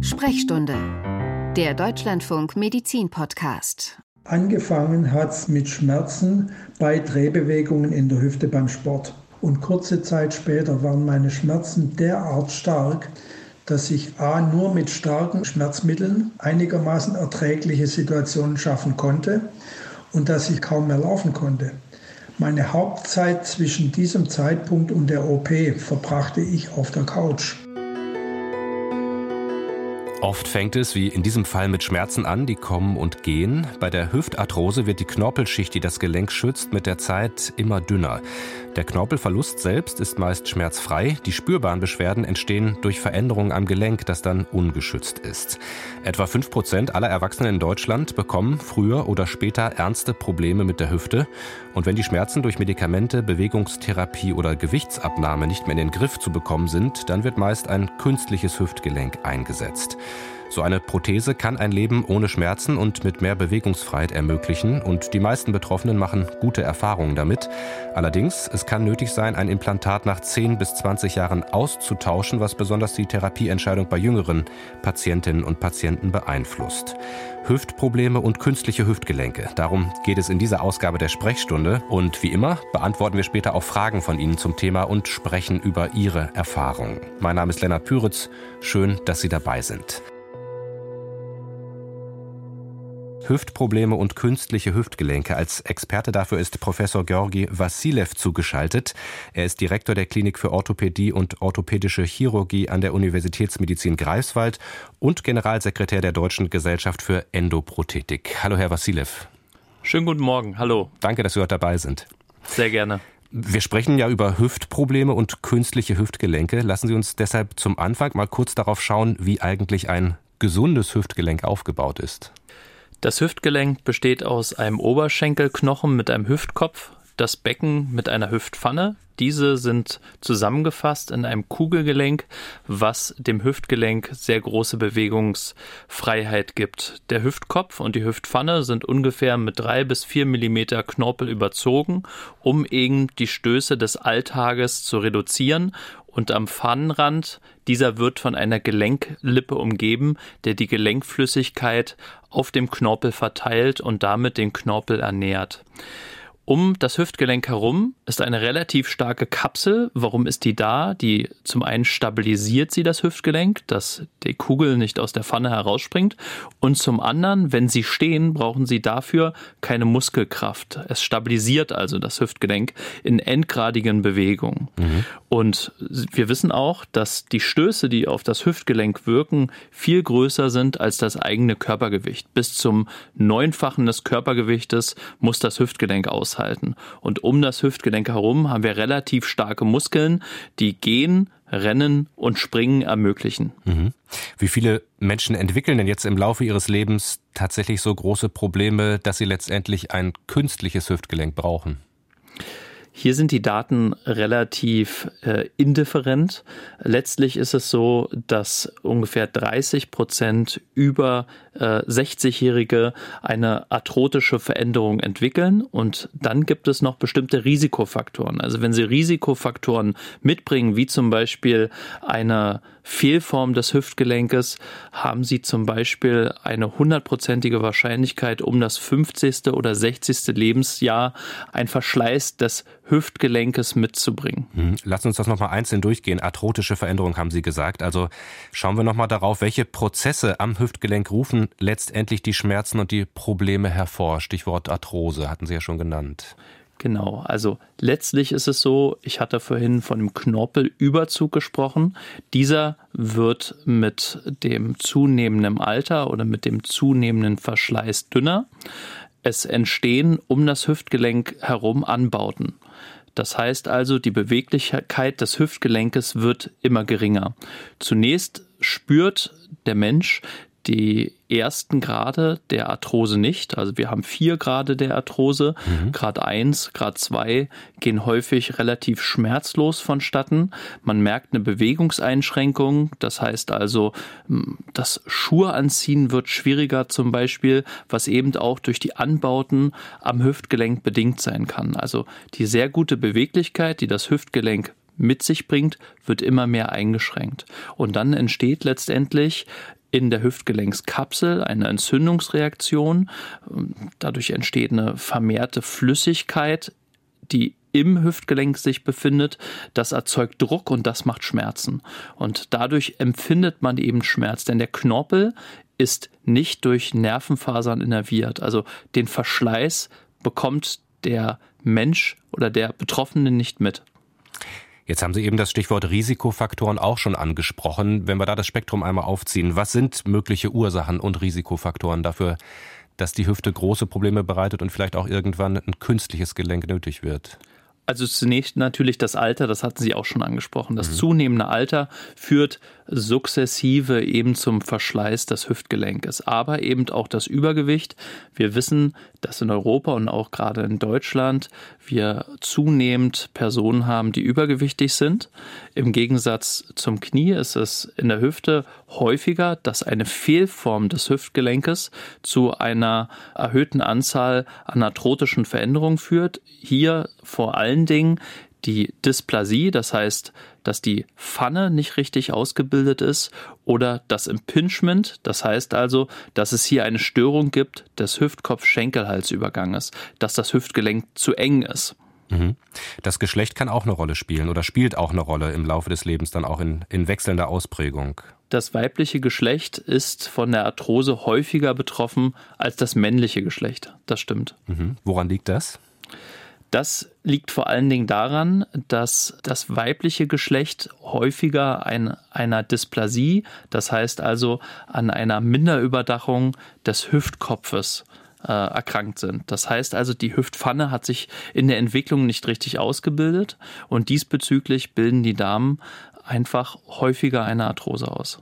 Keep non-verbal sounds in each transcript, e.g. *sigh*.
Sprechstunde, der Deutschlandfunk Medizin Podcast. Angefangen hat es mit Schmerzen bei Drehbewegungen in der Hüfte beim Sport. Und kurze Zeit später waren meine Schmerzen derart stark, dass ich A nur mit starken Schmerzmitteln einigermaßen erträgliche Situationen schaffen konnte und dass ich kaum mehr laufen konnte. Meine Hauptzeit zwischen diesem Zeitpunkt und der OP verbrachte ich auf der Couch. Oft fängt es, wie in diesem Fall, mit Schmerzen an, die kommen und gehen. Bei der Hüftarthrose wird die Knorpelschicht, die das Gelenk schützt, mit der Zeit immer dünner. Der Knorpelverlust selbst ist meist schmerzfrei. Die spürbaren Beschwerden entstehen durch Veränderungen am Gelenk, das dann ungeschützt ist. Etwa 5 Prozent aller Erwachsenen in Deutschland bekommen früher oder später ernste Probleme mit der Hüfte. Und wenn die Schmerzen durch Medikamente, Bewegungstherapie oder Gewichtsabnahme nicht mehr in den Griff zu bekommen sind, dann wird meist ein künstliches Hüftgelenk eingesetzt. So eine Prothese kann ein Leben ohne Schmerzen und mit mehr Bewegungsfreiheit ermöglichen und die meisten Betroffenen machen gute Erfahrungen damit. Allerdings, es kann nötig sein, ein Implantat nach 10 bis 20 Jahren auszutauschen, was besonders die Therapieentscheidung bei jüngeren Patientinnen und Patienten beeinflusst. Hüftprobleme und künstliche Hüftgelenke. Darum geht es in dieser Ausgabe der Sprechstunde. Und wie immer beantworten wir später auch Fragen von Ihnen zum Thema und sprechen über Ihre Erfahrungen. Mein Name ist Lennart Püritz. Schön, dass Sie dabei sind. Hüftprobleme und künstliche Hüftgelenke. Als Experte dafür ist Professor Georgi Vassilev zugeschaltet. Er ist Direktor der Klinik für Orthopädie und orthopädische Chirurgie an der Universitätsmedizin Greifswald und Generalsekretär der Deutschen Gesellschaft für Endoprothetik. Hallo, Herr Vassilev. Schönen guten Morgen. Hallo. Danke, dass Sie heute dabei sind. Sehr gerne. Wir sprechen ja über Hüftprobleme und künstliche Hüftgelenke. Lassen Sie uns deshalb zum Anfang mal kurz darauf schauen, wie eigentlich ein gesundes Hüftgelenk aufgebaut ist. Das Hüftgelenk besteht aus einem Oberschenkelknochen mit einem Hüftkopf, das Becken mit einer Hüftpfanne. Diese sind zusammengefasst in einem Kugelgelenk, was dem Hüftgelenk sehr große Bewegungsfreiheit gibt. Der Hüftkopf und die Hüftpfanne sind ungefähr mit drei bis vier Millimeter Knorpel überzogen, um eben die Stöße des Alltages zu reduzieren und am Pfannenrand, dieser wird von einer Gelenklippe umgeben, der die Gelenkflüssigkeit auf dem Knorpel verteilt und damit den Knorpel ernährt. Um das Hüftgelenk herum ist eine relativ starke Kapsel. Warum ist die da? Die zum einen stabilisiert sie das Hüftgelenk, dass die Kugel nicht aus der Pfanne herausspringt. Und zum anderen, wenn sie stehen, brauchen sie dafür keine Muskelkraft. Es stabilisiert also das Hüftgelenk in endgradigen Bewegungen. Mhm. Und wir wissen auch, dass die Stöße, die auf das Hüftgelenk wirken, viel größer sind als das eigene Körpergewicht. Bis zum Neunfachen des Körpergewichtes muss das Hüftgelenk aushalten. Und um das Hüftgelenk herum haben wir relativ starke Muskeln, die gehen, Rennen und Springen ermöglichen. Mhm. Wie viele Menschen entwickeln denn jetzt im Laufe ihres Lebens tatsächlich so große Probleme, dass sie letztendlich ein künstliches Hüftgelenk brauchen? Hier sind die Daten relativ äh, indifferent. Letztlich ist es so, dass ungefähr 30 Prozent über äh, 60-Jährige eine arthrotische Veränderung entwickeln. Und dann gibt es noch bestimmte Risikofaktoren. Also wenn Sie Risikofaktoren mitbringen, wie zum Beispiel eine Fehlform des Hüftgelenkes haben Sie zum Beispiel eine hundertprozentige Wahrscheinlichkeit, um das 50. oder 60. Lebensjahr ein Verschleiß des Hüftgelenkes mitzubringen. Mhm. Lassen uns das nochmal einzeln durchgehen. Arthrotische Veränderung haben Sie gesagt. Also schauen wir nochmal darauf, welche Prozesse am Hüftgelenk rufen letztendlich die Schmerzen und die Probleme hervor. Stichwort Arthrose hatten Sie ja schon genannt. Genau, also letztlich ist es so, ich hatte vorhin von dem Knorpelüberzug gesprochen. Dieser wird mit dem zunehmenden Alter oder mit dem zunehmenden Verschleiß dünner. Es entstehen um das Hüftgelenk herum Anbauten. Das heißt also, die Beweglichkeit des Hüftgelenkes wird immer geringer. Zunächst spürt der Mensch die ersten Grade der Arthrose nicht. Also wir haben vier Grade der Arthrose. Mhm. Grad 1, Grad 2 gehen häufig relativ schmerzlos vonstatten. Man merkt eine Bewegungseinschränkung. Das heißt also, das Schuhe anziehen wird schwieriger zum Beispiel, was eben auch durch die Anbauten am Hüftgelenk bedingt sein kann. Also die sehr gute Beweglichkeit, die das Hüftgelenk mit sich bringt, wird immer mehr eingeschränkt. Und dann entsteht letztendlich in der Hüftgelenkskapsel eine Entzündungsreaktion. Dadurch entsteht eine vermehrte Flüssigkeit, die im Hüftgelenk sich befindet. Das erzeugt Druck und das macht Schmerzen. Und dadurch empfindet man eben Schmerz, denn der Knorpel ist nicht durch Nervenfasern innerviert. Also den Verschleiß bekommt der Mensch oder der Betroffene nicht mit. Jetzt haben Sie eben das Stichwort Risikofaktoren auch schon angesprochen. Wenn wir da das Spektrum einmal aufziehen, was sind mögliche Ursachen und Risikofaktoren dafür, dass die Hüfte große Probleme bereitet und vielleicht auch irgendwann ein künstliches Gelenk nötig wird? Also zunächst natürlich das Alter, das hatten Sie auch schon angesprochen. Das mhm. zunehmende Alter führt sukzessive eben zum Verschleiß des Hüftgelenkes, aber eben auch das Übergewicht. Wir wissen, dass in Europa und auch gerade in Deutschland wir zunehmend Personen haben, die übergewichtig sind. Im Gegensatz zum Knie ist es in der Hüfte häufiger, dass eine Fehlform des Hüftgelenkes zu einer erhöhten Anzahl an arthrotischen Veränderungen führt. Hier vor allen Dingen die Dysplasie, das heißt, dass die Pfanne nicht richtig ausgebildet ist, oder das Impingement, das heißt also, dass es hier eine Störung gibt des Hüftkopf-Schenkelhalsüberganges, dass das Hüftgelenk zu eng ist. Mhm. Das Geschlecht kann auch eine Rolle spielen oder spielt auch eine Rolle im Laufe des Lebens, dann auch in, in wechselnder Ausprägung. Das weibliche Geschlecht ist von der Arthrose häufiger betroffen als das männliche Geschlecht. Das stimmt. Mhm. Woran liegt das? Das liegt vor allen Dingen daran, dass das weibliche Geschlecht häufiger an einer Dysplasie, das heißt also an einer Minderüberdachung des Hüftkopfes, äh, erkrankt sind. Das heißt also, die Hüftpfanne hat sich in der Entwicklung nicht richtig ausgebildet und diesbezüglich bilden die Damen einfach häufiger eine Arthrose aus.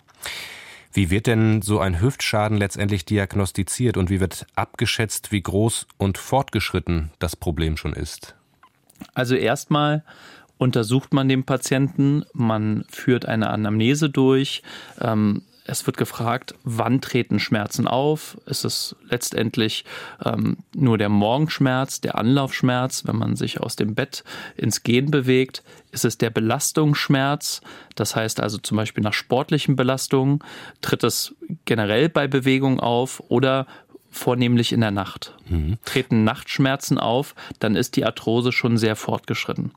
Wie wird denn so ein Hüftschaden letztendlich diagnostiziert und wie wird abgeschätzt, wie groß und fortgeschritten das Problem schon ist? Also erstmal untersucht man den Patienten, man führt eine Anamnese durch, ähm, es wird gefragt, wann treten Schmerzen auf? Ist es letztendlich ähm, nur der Morgenschmerz, der Anlaufschmerz, wenn man sich aus dem Bett ins Gehen bewegt? Ist es der Belastungsschmerz? Das heißt also zum Beispiel nach sportlichen Belastungen tritt es generell bei Bewegung auf oder vornehmlich in der Nacht. Mhm. Treten Nachtschmerzen auf, dann ist die Arthrose schon sehr fortgeschritten.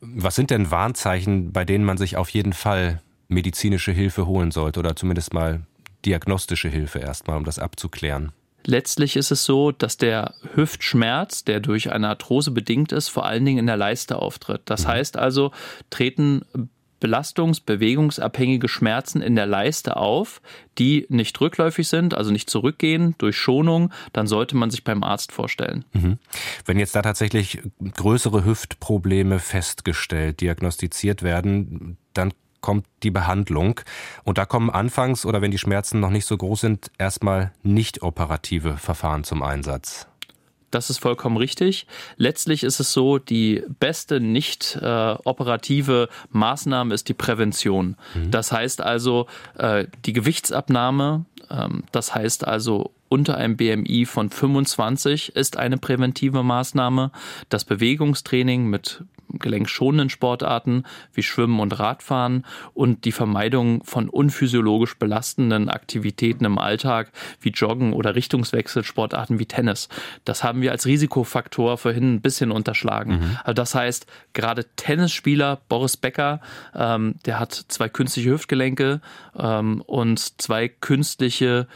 Was sind denn Warnzeichen, bei denen man sich auf jeden Fall medizinische Hilfe holen sollte oder zumindest mal diagnostische Hilfe erstmal, um das abzuklären? Letztlich ist es so, dass der Hüftschmerz, der durch eine Arthrose bedingt ist, vor allen Dingen in der Leiste auftritt. Das mhm. heißt also, treten belastungs-, bewegungsabhängige Schmerzen in der Leiste auf, die nicht rückläufig sind, also nicht zurückgehen durch Schonung, dann sollte man sich beim Arzt vorstellen. Mhm. Wenn jetzt da tatsächlich größere Hüftprobleme festgestellt, diagnostiziert werden, dann kommt die Behandlung. Und da kommen anfangs oder wenn die Schmerzen noch nicht so groß sind, erstmal nicht operative Verfahren zum Einsatz. Das ist vollkommen richtig. Letztlich ist es so, die beste nicht äh, operative Maßnahme ist die Prävention. Mhm. Das heißt also äh, die Gewichtsabnahme, ähm, das heißt also unter einem BMI von 25 ist eine präventive Maßnahme. Das Bewegungstraining mit gelenkschonenden Sportarten wie Schwimmen und Radfahren und die Vermeidung von unphysiologisch belastenden Aktivitäten im Alltag wie Joggen oder Richtungswechselsportarten wie Tennis. Das haben wir als Risikofaktor vorhin ein bisschen unterschlagen. Mhm. Also das heißt, gerade Tennisspieler Boris Becker, ähm, der hat zwei künstliche Hüftgelenke ähm, und zwei künstliche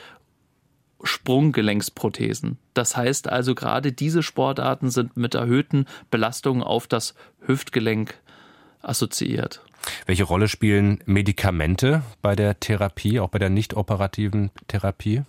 Sprunggelenksprothesen. Das heißt also, gerade diese Sportarten sind mit erhöhten Belastungen auf das Hüftgelenk assoziiert. Welche Rolle spielen Medikamente bei der Therapie, auch bei der nicht operativen Therapie?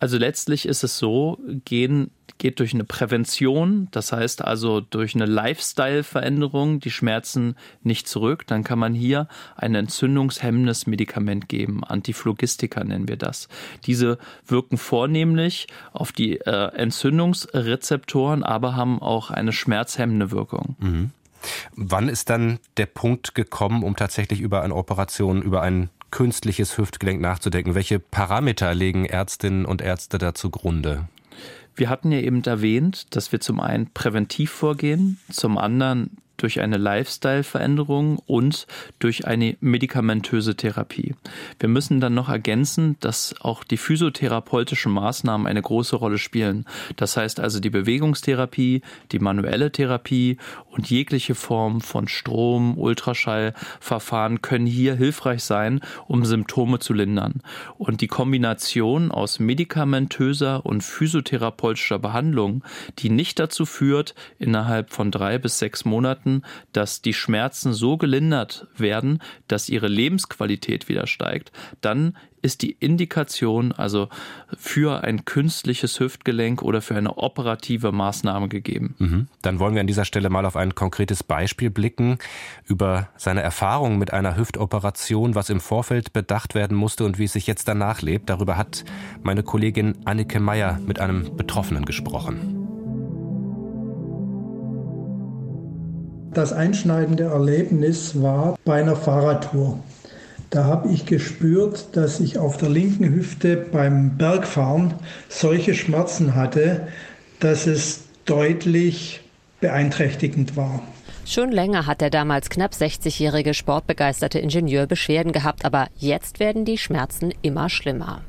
Also letztlich ist es so, gehen geht durch eine Prävention, das heißt also durch eine Lifestyle-Veränderung die Schmerzen nicht zurück, dann kann man hier ein entzündungshemmendes Medikament geben. Antiphlogistika nennen wir das. Diese wirken vornehmlich auf die äh, Entzündungsrezeptoren, aber haben auch eine schmerzhemmende Wirkung. Mhm. Wann ist dann der Punkt gekommen, um tatsächlich über eine Operation, über ein künstliches Hüftgelenk nachzudenken? Welche Parameter legen Ärztinnen und Ärzte da zugrunde? Wir hatten ja eben erwähnt, dass wir zum einen präventiv vorgehen, zum anderen durch eine Lifestyle-Veränderung und durch eine medikamentöse Therapie. Wir müssen dann noch ergänzen, dass auch die physiotherapeutischen Maßnahmen eine große Rolle spielen. Das heißt also die Bewegungstherapie, die manuelle Therapie und jegliche Form von Strom, Ultraschallverfahren können hier hilfreich sein, um Symptome zu lindern. Und die Kombination aus medikamentöser und physiotherapeutischer Behandlung, die nicht dazu führt, innerhalb von drei bis sechs Monaten, dass die Schmerzen so gelindert werden, dass ihre Lebensqualität wieder steigt, dann ist die Indikation also für ein künstliches Hüftgelenk oder für eine operative Maßnahme gegeben. Mhm. Dann wollen wir an dieser Stelle mal auf ein konkretes Beispiel blicken über seine Erfahrung mit einer Hüftoperation, was im Vorfeld bedacht werden musste und wie es sich jetzt danach lebt. Darüber hat meine Kollegin Annike Meyer mit einem Betroffenen gesprochen. Das einschneidende Erlebnis war bei einer Fahrradtour. Da habe ich gespürt, dass ich auf der linken Hüfte beim Bergfahren solche Schmerzen hatte, dass es deutlich beeinträchtigend war. Schon länger hat der damals knapp 60-jährige sportbegeisterte Ingenieur Beschwerden gehabt, aber jetzt werden die Schmerzen immer schlimmer.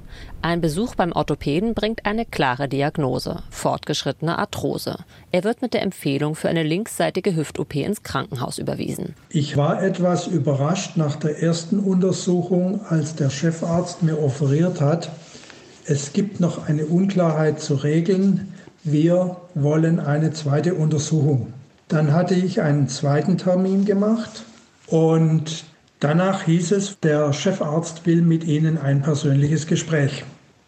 Ein Besuch beim Orthopäden bringt eine klare Diagnose, fortgeschrittene Arthrose. Er wird mit der Empfehlung für eine linksseitige Hüft-OP ins Krankenhaus überwiesen. Ich war etwas überrascht nach der ersten Untersuchung, als der Chefarzt mir offeriert hat, es gibt noch eine Unklarheit zu regeln, wir wollen eine zweite Untersuchung. Dann hatte ich einen zweiten Termin gemacht und Danach hieß es, der Chefarzt will mit Ihnen ein persönliches Gespräch.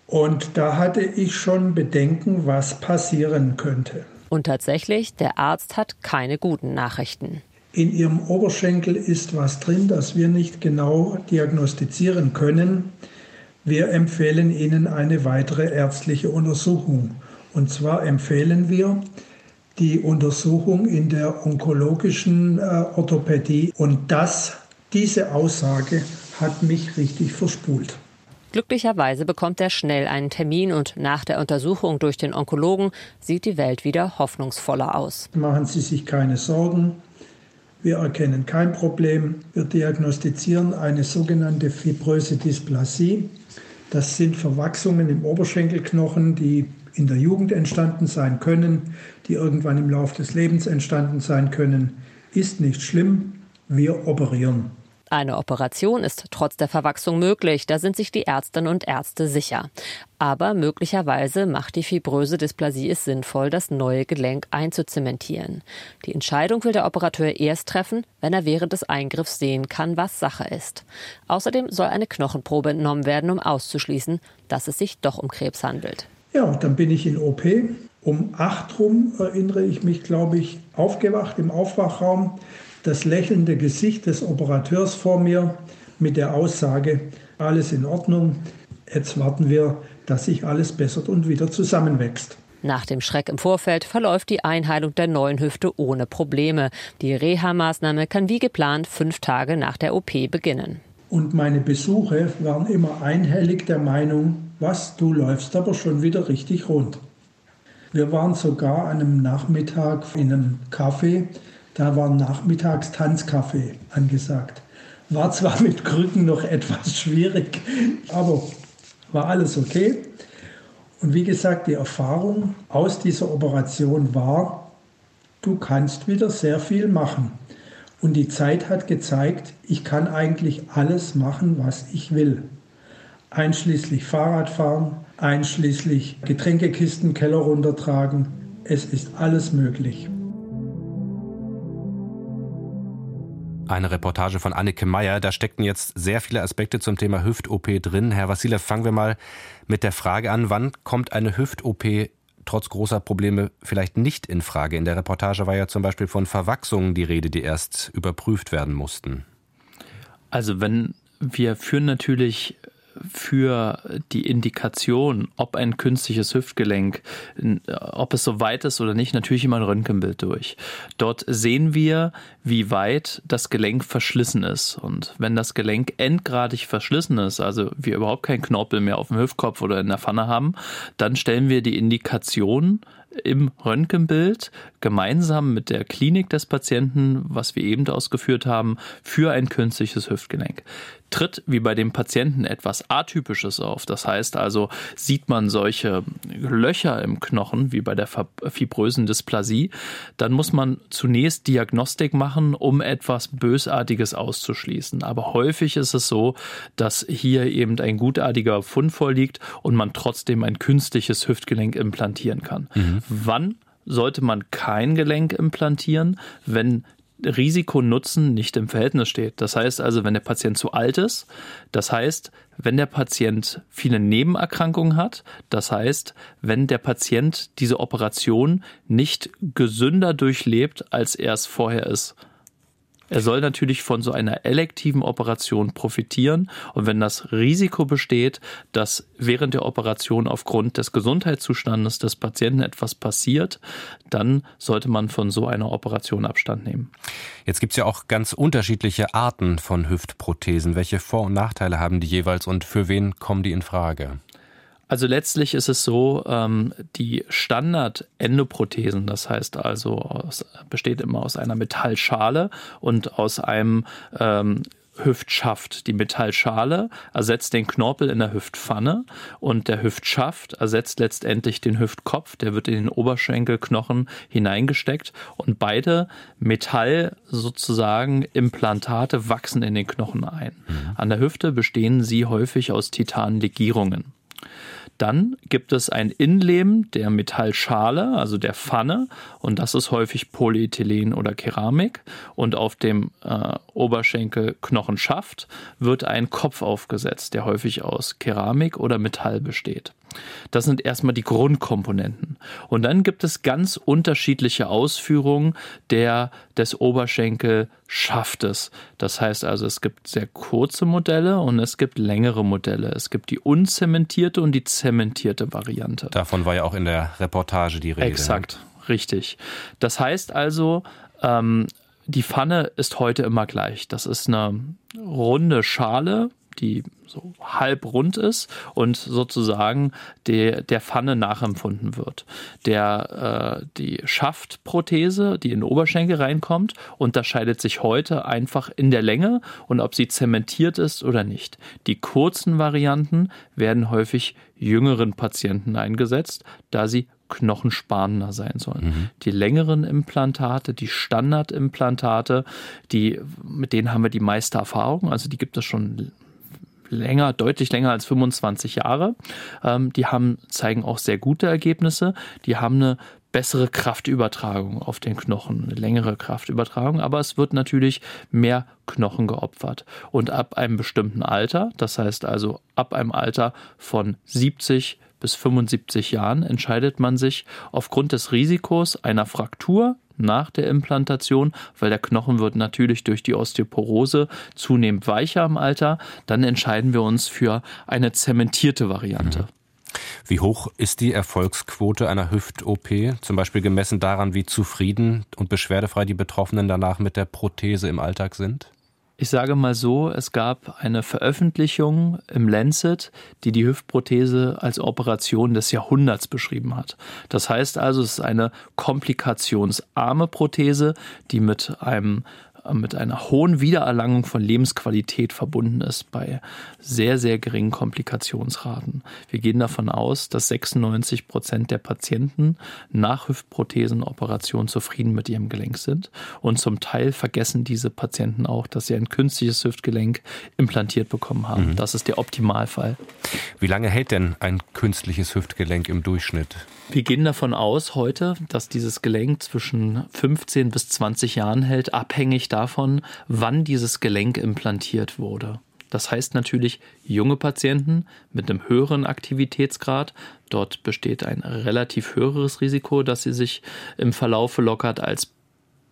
Und da hatte ich schon Bedenken, was passieren könnte. Und tatsächlich, der Arzt hat keine guten Nachrichten. In Ihrem Oberschenkel ist was drin, das wir nicht genau diagnostizieren können. Wir empfehlen Ihnen eine weitere ärztliche Untersuchung. Und zwar empfehlen wir die Untersuchung in der onkologischen äh, Orthopädie. Und das diese Aussage hat mich richtig verspult. Glücklicherweise bekommt er schnell einen Termin und nach der Untersuchung durch den Onkologen sieht die Welt wieder hoffnungsvoller aus. Machen Sie sich keine Sorgen. Wir erkennen kein Problem. Wir diagnostizieren eine sogenannte fibröse Dysplasie. Das sind Verwachsungen im Oberschenkelknochen, die in der Jugend entstanden sein können, die irgendwann im Laufe des Lebens entstanden sein können. Ist nicht schlimm. Wir operieren. Eine Operation ist trotz der Verwachsung möglich, da sind sich die Ärztinnen und Ärzte sicher. Aber möglicherweise macht die fibröse Dysplasie es sinnvoll, das neue Gelenk einzuzementieren. Die Entscheidung will der Operateur erst treffen, wenn er während des Eingriffs sehen kann, was Sache ist. Außerdem soll eine Knochenprobe entnommen werden, um auszuschließen, dass es sich doch um Krebs handelt. Ja, dann bin ich in OP. Um acht rum erinnere ich mich, glaube ich, aufgewacht im Aufwachraum das lächelnde Gesicht des Operateurs vor mir mit der Aussage, alles in Ordnung, jetzt warten wir, dass sich alles bessert und wieder zusammenwächst. Nach dem Schreck im Vorfeld verläuft die Einheilung der neuen Hüfte ohne Probleme. Die Reha-Maßnahme kann wie geplant fünf Tage nach der OP beginnen. Und meine Besuche waren immer einhellig der Meinung, was, du läufst aber schon wieder richtig rund. Wir waren sogar an einem Nachmittag in einem Café da war nachmittags Tanzkaffee angesagt. War zwar mit Krücken noch *laughs* etwas schwierig, aber war alles okay. Und wie gesagt, die Erfahrung aus dieser Operation war, du kannst wieder sehr viel machen. Und die Zeit hat gezeigt, ich kann eigentlich alles machen, was ich will. Einschließlich Fahrradfahren, einschließlich Getränkekisten Keller runtertragen. Es ist alles möglich. Eine Reportage von Annike Meyer. Da steckten jetzt sehr viele Aspekte zum Thema Hüft-OP drin. Herr Vassilev, fangen wir mal mit der Frage an, wann kommt eine Hüft-OP trotz großer Probleme vielleicht nicht in Frage? In der Reportage war ja zum Beispiel von Verwachsungen die Rede, die erst überprüft werden mussten. Also wenn wir führen natürlich für die Indikation, ob ein künstliches Hüftgelenk, ob es so weit ist oder nicht, natürlich immer ein Röntgenbild durch. Dort sehen wir, wie weit das Gelenk verschlissen ist. Und wenn das Gelenk endgradig verschlissen ist, also wir überhaupt keinen Knorpel mehr auf dem Hüftkopf oder in der Pfanne haben, dann stellen wir die Indikation im Röntgenbild gemeinsam mit der Klinik des Patienten, was wir eben ausgeführt haben, für ein künstliches Hüftgelenk tritt wie bei dem Patienten etwas Atypisches auf. Das heißt also, sieht man solche Löcher im Knochen wie bei der fibrösen Dysplasie, dann muss man zunächst Diagnostik machen, um etwas Bösartiges auszuschließen. Aber häufig ist es so, dass hier eben ein gutartiger Fund vorliegt und man trotzdem ein künstliches Hüftgelenk implantieren kann. Mhm. Wann sollte man kein Gelenk implantieren, wenn Risiko-Nutzen nicht im Verhältnis steht. Das heißt also, wenn der Patient zu alt ist, das heißt, wenn der Patient viele Nebenerkrankungen hat, das heißt, wenn der Patient diese Operation nicht gesünder durchlebt, als er es vorher ist. Er soll natürlich von so einer elektiven Operation profitieren. Und wenn das Risiko besteht, dass während der Operation aufgrund des Gesundheitszustandes des Patienten etwas passiert, dann sollte man von so einer Operation Abstand nehmen. Jetzt gibt es ja auch ganz unterschiedliche Arten von Hüftprothesen. Welche Vor- und Nachteile haben die jeweils und für wen kommen die in Frage? Also letztlich ist es so, ähm, die Standard-Endoprothesen, das heißt also, aus, besteht immer aus einer Metallschale und aus einem ähm, Hüftschaft. Die Metallschale ersetzt den Knorpel in der Hüftpfanne und der Hüftschaft ersetzt letztendlich den Hüftkopf. Der wird in den Oberschenkelknochen hineingesteckt und beide Metall sozusagen Implantate wachsen in den Knochen ein. Mhm. An der Hüfte bestehen sie häufig aus Titanlegierungen. Dann gibt es ein Innenleben der Metallschale, also der Pfanne, und das ist häufig Polyethylen oder Keramik. Und auf dem äh, Oberschenkelknochenschaft wird ein Kopf aufgesetzt, der häufig aus Keramik oder Metall besteht. Das sind erstmal die Grundkomponenten. Und dann gibt es ganz unterschiedliche Ausführungen der, des Oberschenkelschaftes. Das heißt also, es gibt sehr kurze Modelle und es gibt längere Modelle. Es gibt die unzementierte und die zementierte Variante. Davon war ja auch in der Reportage die Rede. Ne? Exakt, richtig. Das heißt also, ähm, die Pfanne ist heute immer gleich. Das ist eine runde Schale die so halb rund ist und sozusagen der, der Pfanne nachempfunden wird. Der, äh, die Schaftprothese, die in den Oberschenkel reinkommt, unterscheidet sich heute einfach in der Länge und ob sie zementiert ist oder nicht. Die kurzen Varianten werden häufig jüngeren Patienten eingesetzt, da sie knochensparender sein sollen. Mhm. Die längeren Implantate, die Standardimplantate, die, mit denen haben wir die meiste Erfahrung, also die gibt es schon länger, deutlich länger als 25 Jahre. Ähm, die haben, zeigen auch sehr gute Ergebnisse. Die haben eine bessere Kraftübertragung auf den Knochen, eine längere Kraftübertragung, aber es wird natürlich mehr Knochen geopfert. Und ab einem bestimmten Alter, das heißt also ab einem Alter von 70 bis 75 Jahren, entscheidet man sich aufgrund des Risikos einer Fraktur nach der Implantation, weil der Knochen wird natürlich durch die Osteoporose zunehmend weicher im Alter, dann entscheiden wir uns für eine zementierte Variante. Mhm. Wie hoch ist die Erfolgsquote einer Hüft-OP, zum Beispiel gemessen daran, wie zufrieden und beschwerdefrei die Betroffenen danach mit der Prothese im Alltag sind? Ich sage mal so, es gab eine Veröffentlichung im Lancet, die die Hüftprothese als Operation des Jahrhunderts beschrieben hat. Das heißt also, es ist eine komplikationsarme Prothese, die mit einem mit einer hohen Wiedererlangung von Lebensqualität verbunden ist bei sehr, sehr geringen Komplikationsraten. Wir gehen davon aus, dass 96 Prozent der Patienten nach Hüftprothesenoperation zufrieden mit ihrem Gelenk sind. Und zum Teil vergessen diese Patienten auch, dass sie ein künstliches Hüftgelenk implantiert bekommen haben. Mhm. Das ist der Optimalfall. Wie lange hält denn ein künstliches Hüftgelenk im Durchschnitt? Wir gehen davon aus heute, dass dieses Gelenk zwischen 15 bis 20 Jahren hält, abhängig davon, wann dieses Gelenk implantiert wurde. Das heißt natürlich junge Patienten mit einem höheren Aktivitätsgrad. Dort besteht ein relativ höheres Risiko, dass sie sich im Verlaufe lockert als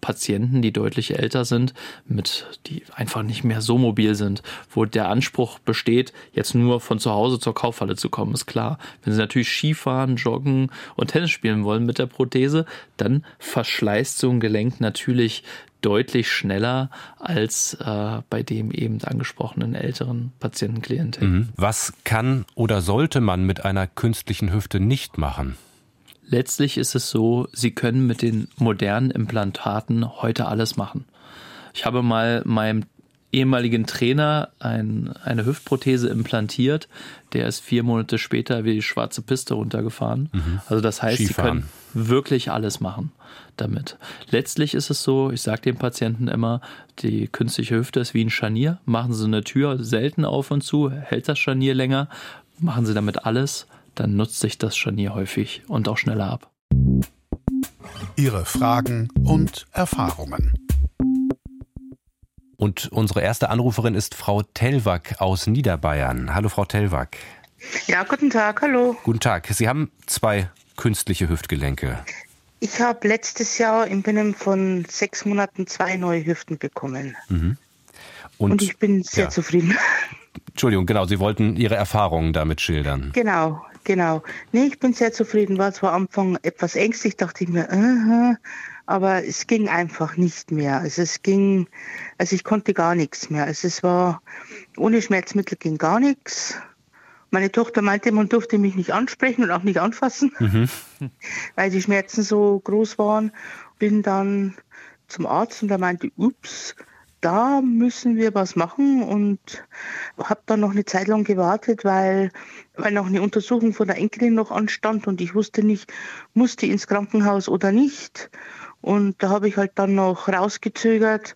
Patienten, die deutlich älter sind, mit, die einfach nicht mehr so mobil sind, wo der Anspruch besteht, jetzt nur von zu Hause zur Kaufhalle zu kommen, ist klar. Wenn sie natürlich Skifahren, Joggen und Tennis spielen wollen mit der Prothese, dann verschleißt so ein Gelenk natürlich deutlich schneller als äh, bei dem eben angesprochenen älteren Patientenklientel. Mhm. Was kann oder sollte man mit einer künstlichen Hüfte nicht machen? Letztlich ist es so, Sie können mit den modernen Implantaten heute alles machen. Ich habe mal meinem ehemaligen Trainer ein, eine Hüftprothese implantiert. Der ist vier Monate später wie die schwarze Piste runtergefahren. Mhm. Also das heißt, Skifahren. sie können wirklich alles machen damit. Letztlich ist es so, ich sage den Patienten immer, die künstliche Hüfte ist wie ein Scharnier. Machen Sie eine Tür selten auf und zu, hält das Scharnier länger. Machen Sie damit alles, dann nutzt sich das Scharnier häufig und auch schneller ab. Ihre Fragen und Erfahrungen. Und unsere erste Anruferin ist Frau Tellwack aus Niederbayern. Hallo, Frau Tellwack. Ja, guten Tag, hallo. Guten Tag. Sie haben zwei künstliche Hüftgelenke. Ich habe letztes Jahr im Binnen von sechs Monaten zwei neue Hüften bekommen. Mhm. Und, Und, ich bin sehr ja. zufrieden. *laughs* Entschuldigung, genau, Sie wollten Ihre Erfahrungen damit schildern. Genau, genau. Nee, ich bin sehr zufrieden. War zwar am Anfang etwas ängstlich, dachte ich mir, uh -huh, aber es ging einfach nicht mehr. Also es ging, also ich konnte gar nichts mehr. Also es war, ohne Schmerzmittel ging gar nichts. Meine Tochter meinte, man durfte mich nicht ansprechen und auch nicht anfassen, mhm. *laughs* weil die Schmerzen so groß waren. Bin dann zum Arzt und er meinte, ups, da müssen wir was machen und habe dann noch eine Zeit lang gewartet, weil, weil noch eine Untersuchung von der Enkelin noch anstand und ich wusste nicht, musste ins Krankenhaus oder nicht. Und da habe ich halt dann noch rausgezögert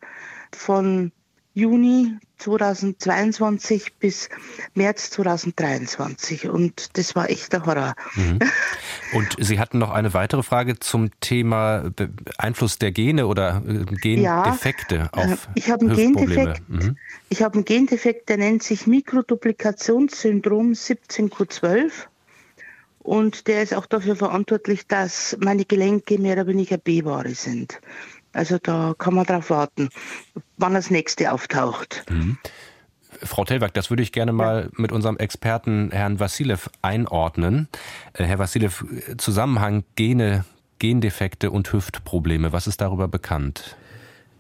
von Juni 2022 bis März 2023. Und das war echt der Horror. Mhm. *laughs* Und Sie hatten noch eine weitere Frage zum Thema Einfluss der Gene oder äh, Gendefekte ja, auf äh, ich habe einen Gendefekt. Mhm. Ich habe einen Gendefekt, der nennt sich Mikroduplikationssyndrom 17q12. Und der ist auch dafür verantwortlich, dass meine Gelenke mehr oder weniger B-Ware sind. Also da kann man drauf warten, wann das nächste auftaucht. Mhm. Frau Tellwerk, das würde ich gerne mal ja. mit unserem Experten Herrn Vassilev einordnen. Äh, Herr Vassilev, Zusammenhang Gene, Gendefekte und Hüftprobleme, was ist darüber bekannt?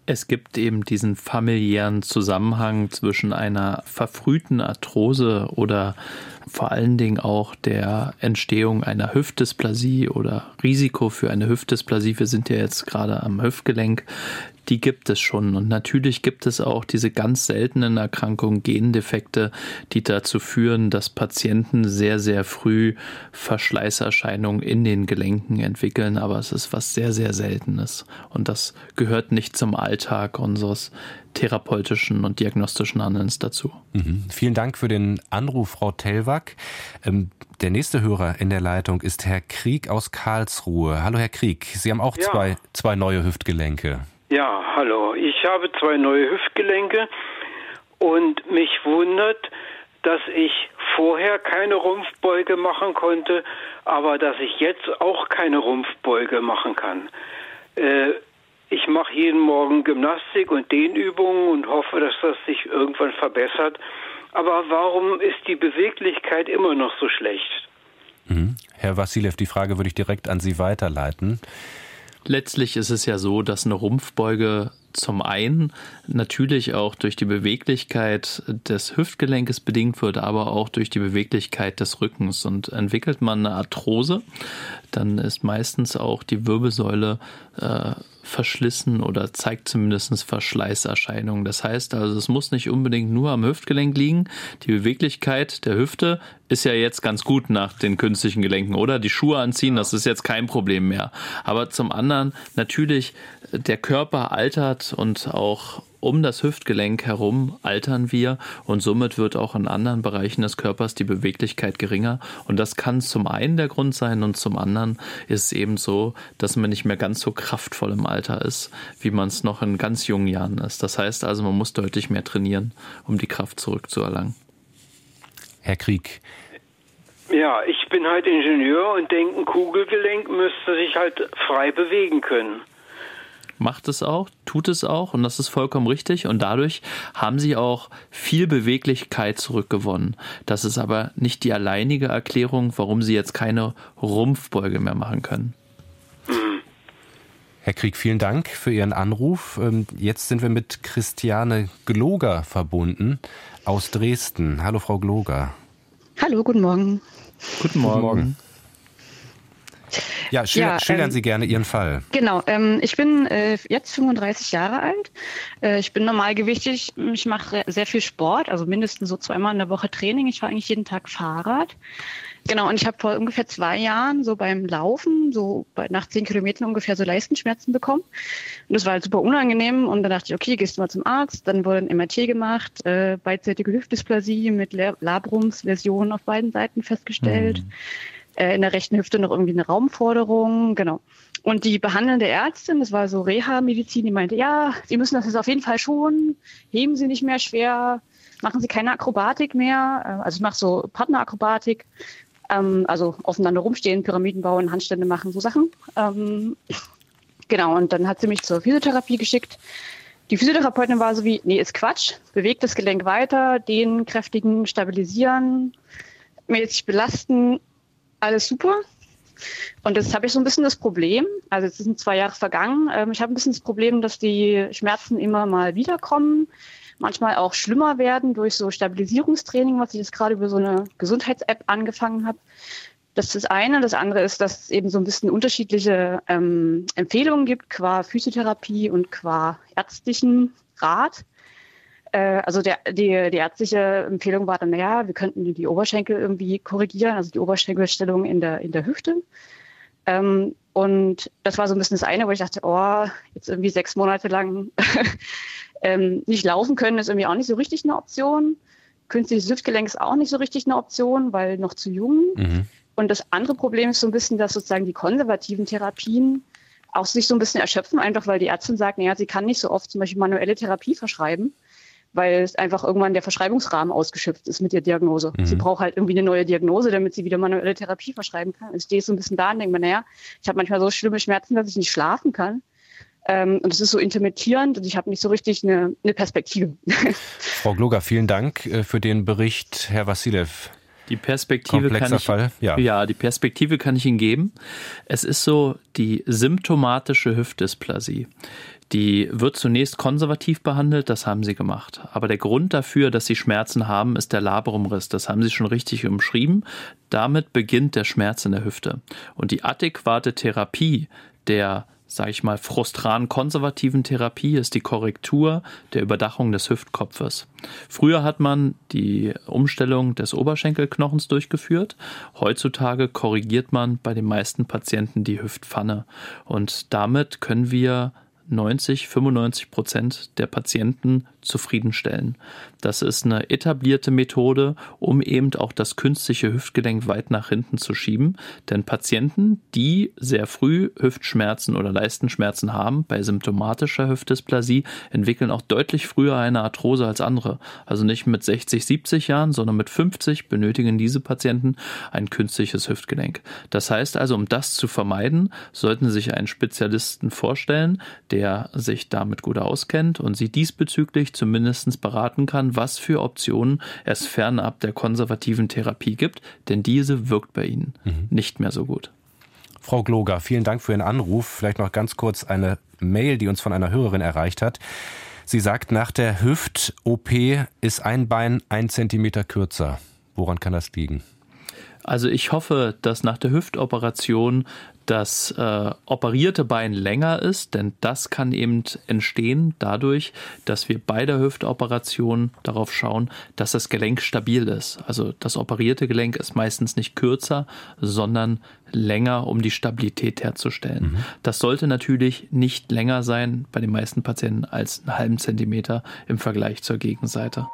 Es gibt eben diesen familiären Zusammenhang zwischen einer verfrühten Arthrose oder vor allen Dingen auch der Entstehung einer Hüftdysplasie oder Risiko für eine Hüftdysplasie. Wir sind ja jetzt gerade am Hüftgelenk die gibt es schon. Und natürlich gibt es auch diese ganz seltenen Erkrankungen, Gendefekte, die dazu führen, dass Patienten sehr, sehr früh Verschleißerscheinungen in den Gelenken entwickeln. Aber es ist was sehr, sehr Seltenes. Und das gehört nicht zum Alltag unseres therapeutischen und diagnostischen Handelns dazu. Mhm. Vielen Dank für den Anruf, Frau Tellwack. Ähm, der nächste Hörer in der Leitung ist Herr Krieg aus Karlsruhe. Hallo, Herr Krieg. Sie haben auch ja. zwei, zwei neue Hüftgelenke. Ja, hallo. Ich habe zwei neue Hüftgelenke und mich wundert, dass ich vorher keine Rumpfbeuge machen konnte, aber dass ich jetzt auch keine Rumpfbeuge machen kann. Äh, ich mache jeden Morgen Gymnastik und Dehnübungen und hoffe, dass das sich irgendwann verbessert. Aber warum ist die Beweglichkeit immer noch so schlecht? Mhm. Herr Vassilev, die Frage würde ich direkt an Sie weiterleiten. Letztlich ist es ja so, dass eine Rumpfbeuge zum einen natürlich auch durch die Beweglichkeit des Hüftgelenkes bedingt wird, aber auch durch die Beweglichkeit des Rückens. Und entwickelt man eine Arthrose, dann ist meistens auch die Wirbelsäule äh, verschlissen oder zeigt zumindest Verschleißerscheinungen. Das heißt also, es muss nicht unbedingt nur am Hüftgelenk liegen. Die Beweglichkeit der Hüfte ist ja jetzt ganz gut nach den künstlichen Gelenken, oder? Die Schuhe anziehen, das ist jetzt kein Problem mehr. Aber zum anderen natürlich, der Körper altert und auch um das Hüftgelenk herum altern wir und somit wird auch in anderen Bereichen des Körpers die Beweglichkeit geringer. Und das kann zum einen der Grund sein und zum anderen ist es eben so, dass man nicht mehr ganz so kraftvoll im Alter ist, wie man es noch in ganz jungen Jahren ist. Das heißt also, man muss deutlich mehr trainieren, um die Kraft zurückzuerlangen. Herr Krieg, ja, ich bin halt Ingenieur und denke, ein Kugelgelenk müsste sich halt frei bewegen können macht es auch, tut es auch und das ist vollkommen richtig und dadurch haben sie auch viel Beweglichkeit zurückgewonnen. Das ist aber nicht die alleinige Erklärung, warum sie jetzt keine Rumpfbeuge mehr machen können. Herr Krieg, vielen Dank für Ihren Anruf. Ähm, jetzt sind wir mit Christiane Gloger verbunden aus Dresden. Hallo, Frau Gloger. Hallo, guten Morgen. Guten Morgen. Guten Morgen. Ja, schil ja schildern ähm, Sie gerne Ihren Fall. Genau, ähm, ich bin äh, jetzt 35 Jahre alt. Äh, ich bin normalgewichtig. Ich mache sehr viel Sport, also mindestens so zweimal in der Woche Training. Ich fahre eigentlich jeden Tag Fahrrad. Genau, und ich habe vor ungefähr zwei Jahren so beim Laufen, so bei, nach zehn Kilometern ungefähr so Leistenschmerzen bekommen. Und das war halt super unangenehm. Und dann dachte ich, okay, gehst du mal zum Arzt. Dann wurde ein MRT gemacht, äh, beidseitige Hüftdysplasie mit Labrumsversion auf beiden Seiten festgestellt. Mhm. Äh, in der rechten Hüfte noch irgendwie eine Raumforderung, genau. Und die behandelnde Ärztin, das war so Reha-Medizin, die meinte, ja, Sie müssen das jetzt auf jeden Fall schon, heben Sie nicht mehr schwer, machen Sie keine Akrobatik mehr. Äh, also ich mache so Partnerakrobatik, ähm, also aufeinander rumstehen, Pyramiden bauen, Handstände machen, so Sachen. Ähm, genau, und dann hat sie mich zur Physiotherapie geschickt. Die Physiotherapeutin war so wie, nee, ist Quatsch, bewegt das Gelenk weiter, den kräftigen, stabilisieren, mäßig belasten, alles super. Und jetzt habe ich so ein bisschen das Problem, also jetzt sind zwei Jahre vergangen, ähm, ich habe ein bisschen das Problem, dass die Schmerzen immer mal wiederkommen manchmal auch schlimmer werden durch so Stabilisierungstraining, was ich jetzt gerade über so eine Gesundheits-App angefangen habe. Das ist das eine. Das andere ist, dass es eben so ein bisschen unterschiedliche ähm, Empfehlungen gibt, qua Physiotherapie und qua ärztlichen Rat. Äh, also der, die, die ärztliche Empfehlung war dann, naja, wir könnten die Oberschenkel irgendwie korrigieren, also die Oberschenkelstellung in der, in der Hüfte. Ähm, und das war so ein bisschen das eine, wo ich dachte, oh, jetzt irgendwie sechs Monate lang *laughs* ähm, nicht laufen können ist irgendwie auch nicht so richtig eine Option. Künstliches Hüftgelenk ist auch nicht so richtig eine Option, weil noch zu jung. Mhm. Und das andere Problem ist so ein bisschen, dass sozusagen die konservativen Therapien auch sich so ein bisschen erschöpfen, einfach weil die Ärztin sagt, naja, sie kann nicht so oft zum Beispiel manuelle Therapie verschreiben, weil es einfach irgendwann der Verschreibungsrahmen ausgeschöpft ist mit der Diagnose. Mhm. Sie braucht halt irgendwie eine neue Diagnose, damit sie wieder manuelle Therapie verschreiben kann. Ich stehe so ein bisschen da und denke mir, naja, ich habe manchmal so schlimme Schmerzen, dass ich nicht schlafen kann. Ähm, und es ist so intermittierend und ich habe nicht so richtig eine, eine Perspektive. *laughs* Frau Gloger, vielen Dank äh, für den Bericht, Herr Vassilev. Die Perspektive kann ich, Fall. Ja. ja, die Perspektive kann ich Ihnen geben. Es ist so die symptomatische Hüftdysplasie. Die wird zunächst konservativ behandelt, das haben sie gemacht. Aber der Grund dafür, dass sie Schmerzen haben, ist der Labrumriss. Das haben sie schon richtig umschrieben. Damit beginnt der Schmerz in der Hüfte. Und die adäquate Therapie der sage ich mal, frustran konservativen Therapie ist die Korrektur der Überdachung des Hüftkopfes. Früher hat man die Umstellung des Oberschenkelknochens durchgeführt. Heutzutage korrigiert man bei den meisten Patienten die Hüftpfanne. Und damit können wir 90, 95 Prozent der Patienten zufriedenstellen. Das ist eine etablierte Methode, um eben auch das künstliche Hüftgelenk weit nach hinten zu schieben. Denn Patienten, die sehr früh Hüftschmerzen oder Leistenschmerzen haben, bei symptomatischer Hüftdysplasie, entwickeln auch deutlich früher eine Arthrose als andere. Also nicht mit 60, 70 Jahren, sondern mit 50 benötigen diese Patienten ein künstliches Hüftgelenk. Das heißt also, um das zu vermeiden, sollten Sie sich einen Spezialisten vorstellen, der sich damit gut auskennt und Sie diesbezüglich zumindest beraten kann, was für Optionen es fernab der konservativen Therapie gibt, denn diese wirkt bei Ihnen mhm. nicht mehr so gut. Frau Gloger, vielen Dank für Ihren Anruf. Vielleicht noch ganz kurz eine Mail, die uns von einer Hörerin erreicht hat. Sie sagt, nach der Hüft-OP ist ein Bein ein Zentimeter kürzer. Woran kann das liegen? Also ich hoffe, dass nach der Hüftoperation das äh, operierte Bein länger ist, denn das kann eben entstehen dadurch, dass wir bei der Hüftoperation darauf schauen, dass das Gelenk stabil ist. Also das operierte Gelenk ist meistens nicht kürzer, sondern länger, um die Stabilität herzustellen. Mhm. Das sollte natürlich nicht länger sein bei den meisten Patienten als einen halben Zentimeter im Vergleich zur Gegenseite.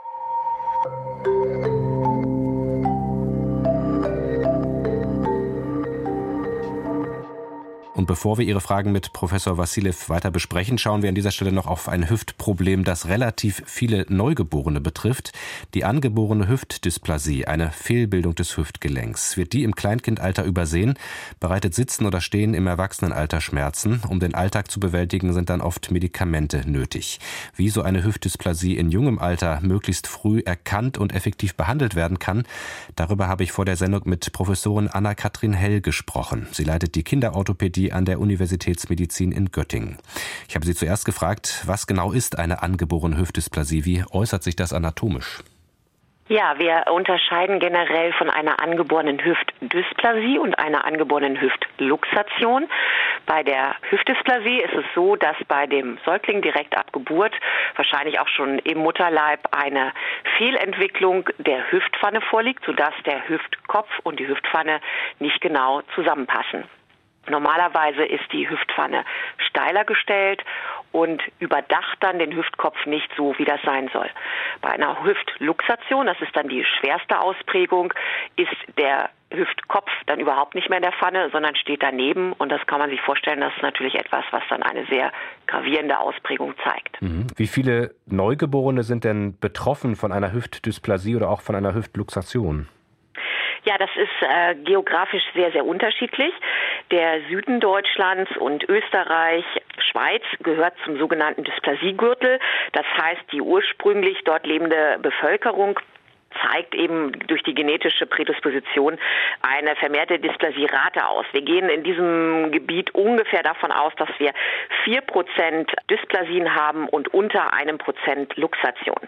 Und bevor wir Ihre Fragen mit Professor Vassilev weiter besprechen, schauen wir an dieser Stelle noch auf ein Hüftproblem, das relativ viele Neugeborene betrifft. Die angeborene Hüftdysplasie, eine Fehlbildung des Hüftgelenks. Wird die im Kleinkindalter übersehen, bereitet Sitzen oder Stehen im Erwachsenenalter Schmerzen. Um den Alltag zu bewältigen, sind dann oft Medikamente nötig. Wie so eine Hüftdysplasie in jungem Alter möglichst früh erkannt und effektiv behandelt werden kann, darüber habe ich vor der Sendung mit Professorin Anna-Kathrin Hell gesprochen. Sie leitet die Kinderorthopädie an der Universitätsmedizin in Göttingen. Ich habe sie zuerst gefragt, was genau ist eine angeborene Hüftdysplasie? Wie äußert sich das anatomisch? Ja, wir unterscheiden generell von einer angeborenen Hüftdysplasie und einer angeborenen Hüftluxation. Bei der Hüftdysplasie ist es so, dass bei dem Säugling direkt ab Geburt wahrscheinlich auch schon im Mutterleib eine Fehlentwicklung der Hüftpfanne vorliegt, sodass der Hüftkopf und die Hüftpfanne nicht genau zusammenpassen. Normalerweise ist die Hüftpfanne steiler gestellt und überdacht dann den Hüftkopf nicht so, wie das sein soll. Bei einer Hüftluxation, das ist dann die schwerste Ausprägung, ist der Hüftkopf dann überhaupt nicht mehr in der Pfanne, sondern steht daneben. Und das kann man sich vorstellen, das ist natürlich etwas, was dann eine sehr gravierende Ausprägung zeigt. Mhm. Wie viele Neugeborene sind denn betroffen von einer Hüftdysplasie oder auch von einer Hüftluxation? Ja, das ist äh, geografisch sehr, sehr unterschiedlich. Der Süden Deutschlands und Österreich, Schweiz gehört zum sogenannten Dysplasiegürtel. Das heißt, die ursprünglich dort lebende Bevölkerung zeigt eben durch die genetische Prädisposition eine vermehrte Dysplasierate aus. Wir gehen in diesem Gebiet ungefähr davon aus, dass wir vier Prozent Dysplasien haben und unter einem Prozent Luxation.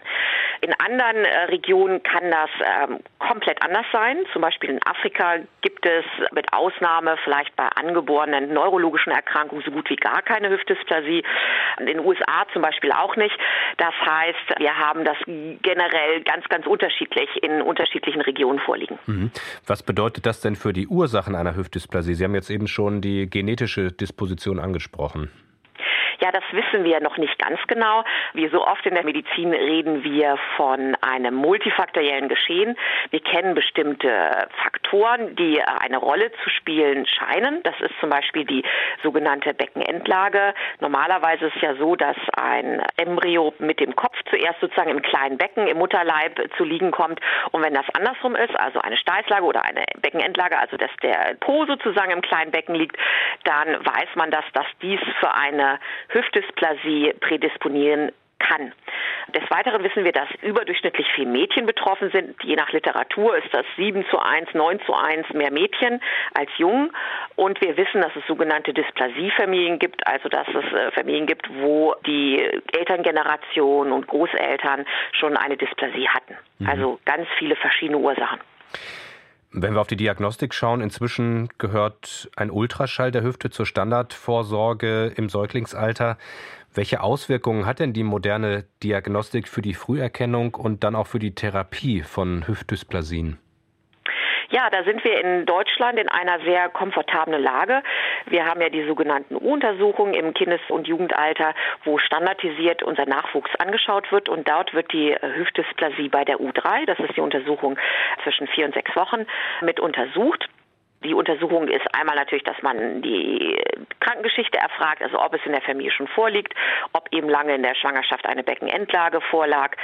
In anderen äh, Regionen kann das ähm, komplett anders sein. Zum Beispiel in Afrika gibt es mit Ausnahme vielleicht bei angeborenen neurologischen Erkrankungen so gut wie gar keine Hüftdysplasie. In den USA zum Beispiel auch nicht. Das heißt, wir haben das generell ganz, ganz unterschiedlich in unterschiedlichen Regionen vorliegen. Mhm. Was bedeutet das denn für die Ursachen einer Hüftdysplasie? Sie haben jetzt eben schon die genetische Disposition angesprochen. Ja, das wissen wir noch nicht ganz genau. Wie so oft in der Medizin reden wir von einem multifaktoriellen Geschehen. Wir kennen bestimmte Faktoren, die eine Rolle zu spielen scheinen. Das ist zum Beispiel die sogenannte Beckenendlage. Normalerweise ist es ja so, dass ein Embryo mit dem Kopf zuerst sozusagen im kleinen Becken im Mutterleib zu liegen kommt. Und wenn das andersrum ist, also eine Steißlage oder eine Beckenendlage, also dass der Po sozusagen im kleinen Becken liegt, dann weiß man, dass, dass dies für eine Hüftdysplasie prädisponieren kann. Des Weiteren wissen wir, dass überdurchschnittlich viele Mädchen betroffen sind. Je nach Literatur ist das 7 zu 1, 9 zu 1 mehr Mädchen als Jungen. Und wir wissen, dass es sogenannte Dysplasiefamilien gibt, also dass es äh, Familien gibt, wo die Elterngeneration und Großeltern schon eine Dysplasie hatten. Mhm. Also ganz viele verschiedene Ursachen. Wenn wir auf die Diagnostik schauen, inzwischen gehört ein Ultraschall der Hüfte zur Standardvorsorge im Säuglingsalter. Welche Auswirkungen hat denn die moderne Diagnostik für die Früherkennung und dann auch für die Therapie von Hüftdysplasien? Ja, da sind wir in Deutschland in einer sehr komfortablen Lage. Wir haben ja die sogenannten U-Untersuchungen im Kindes- und Jugendalter, wo standardisiert unser Nachwuchs angeschaut wird und dort wird die Hüftdysplasie bei der U3, das ist die Untersuchung zwischen vier und sechs Wochen, mit untersucht. Die Untersuchung ist einmal natürlich, dass man die Krankengeschichte erfragt, also ob es in der Familie schon vorliegt, ob eben lange in der Schwangerschaft eine Beckenendlage vorlag.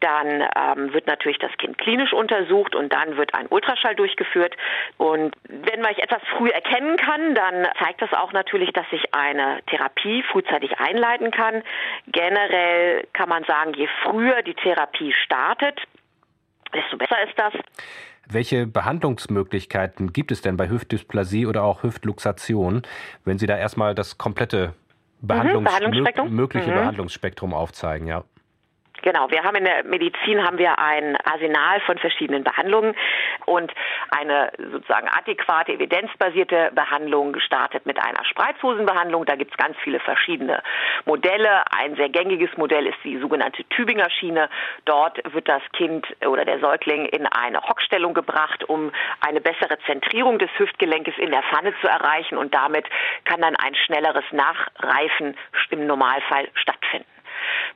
Dann ähm, wird natürlich das Kind klinisch untersucht und dann wird ein Ultraschall durchgeführt. Und wenn man etwas früh erkennen kann, dann zeigt das auch natürlich, dass sich eine Therapie frühzeitig einleiten kann. Generell kann man sagen, je früher die Therapie startet, desto besser ist das. Welche Behandlungsmöglichkeiten gibt es denn bei Hüftdysplasie oder auch Hüftluxation, wenn Sie da erstmal das komplette Behandlungs mhm, Behandlungsspektrum? mögliche mhm. Behandlungsspektrum aufzeigen? Ja. Genau, wir haben in der Medizin haben wir ein Arsenal von verschiedenen Behandlungen und eine sozusagen adäquate, evidenzbasierte Behandlung startet mit einer Spreizhosenbehandlung. Da gibt es ganz viele verschiedene Modelle. Ein sehr gängiges Modell ist die sogenannte Tübinger Schiene. Dort wird das Kind oder der Säugling in eine Hockstellung gebracht, um eine bessere Zentrierung des Hüftgelenkes in der Pfanne zu erreichen und damit kann dann ein schnelleres Nachreifen im Normalfall stattfinden.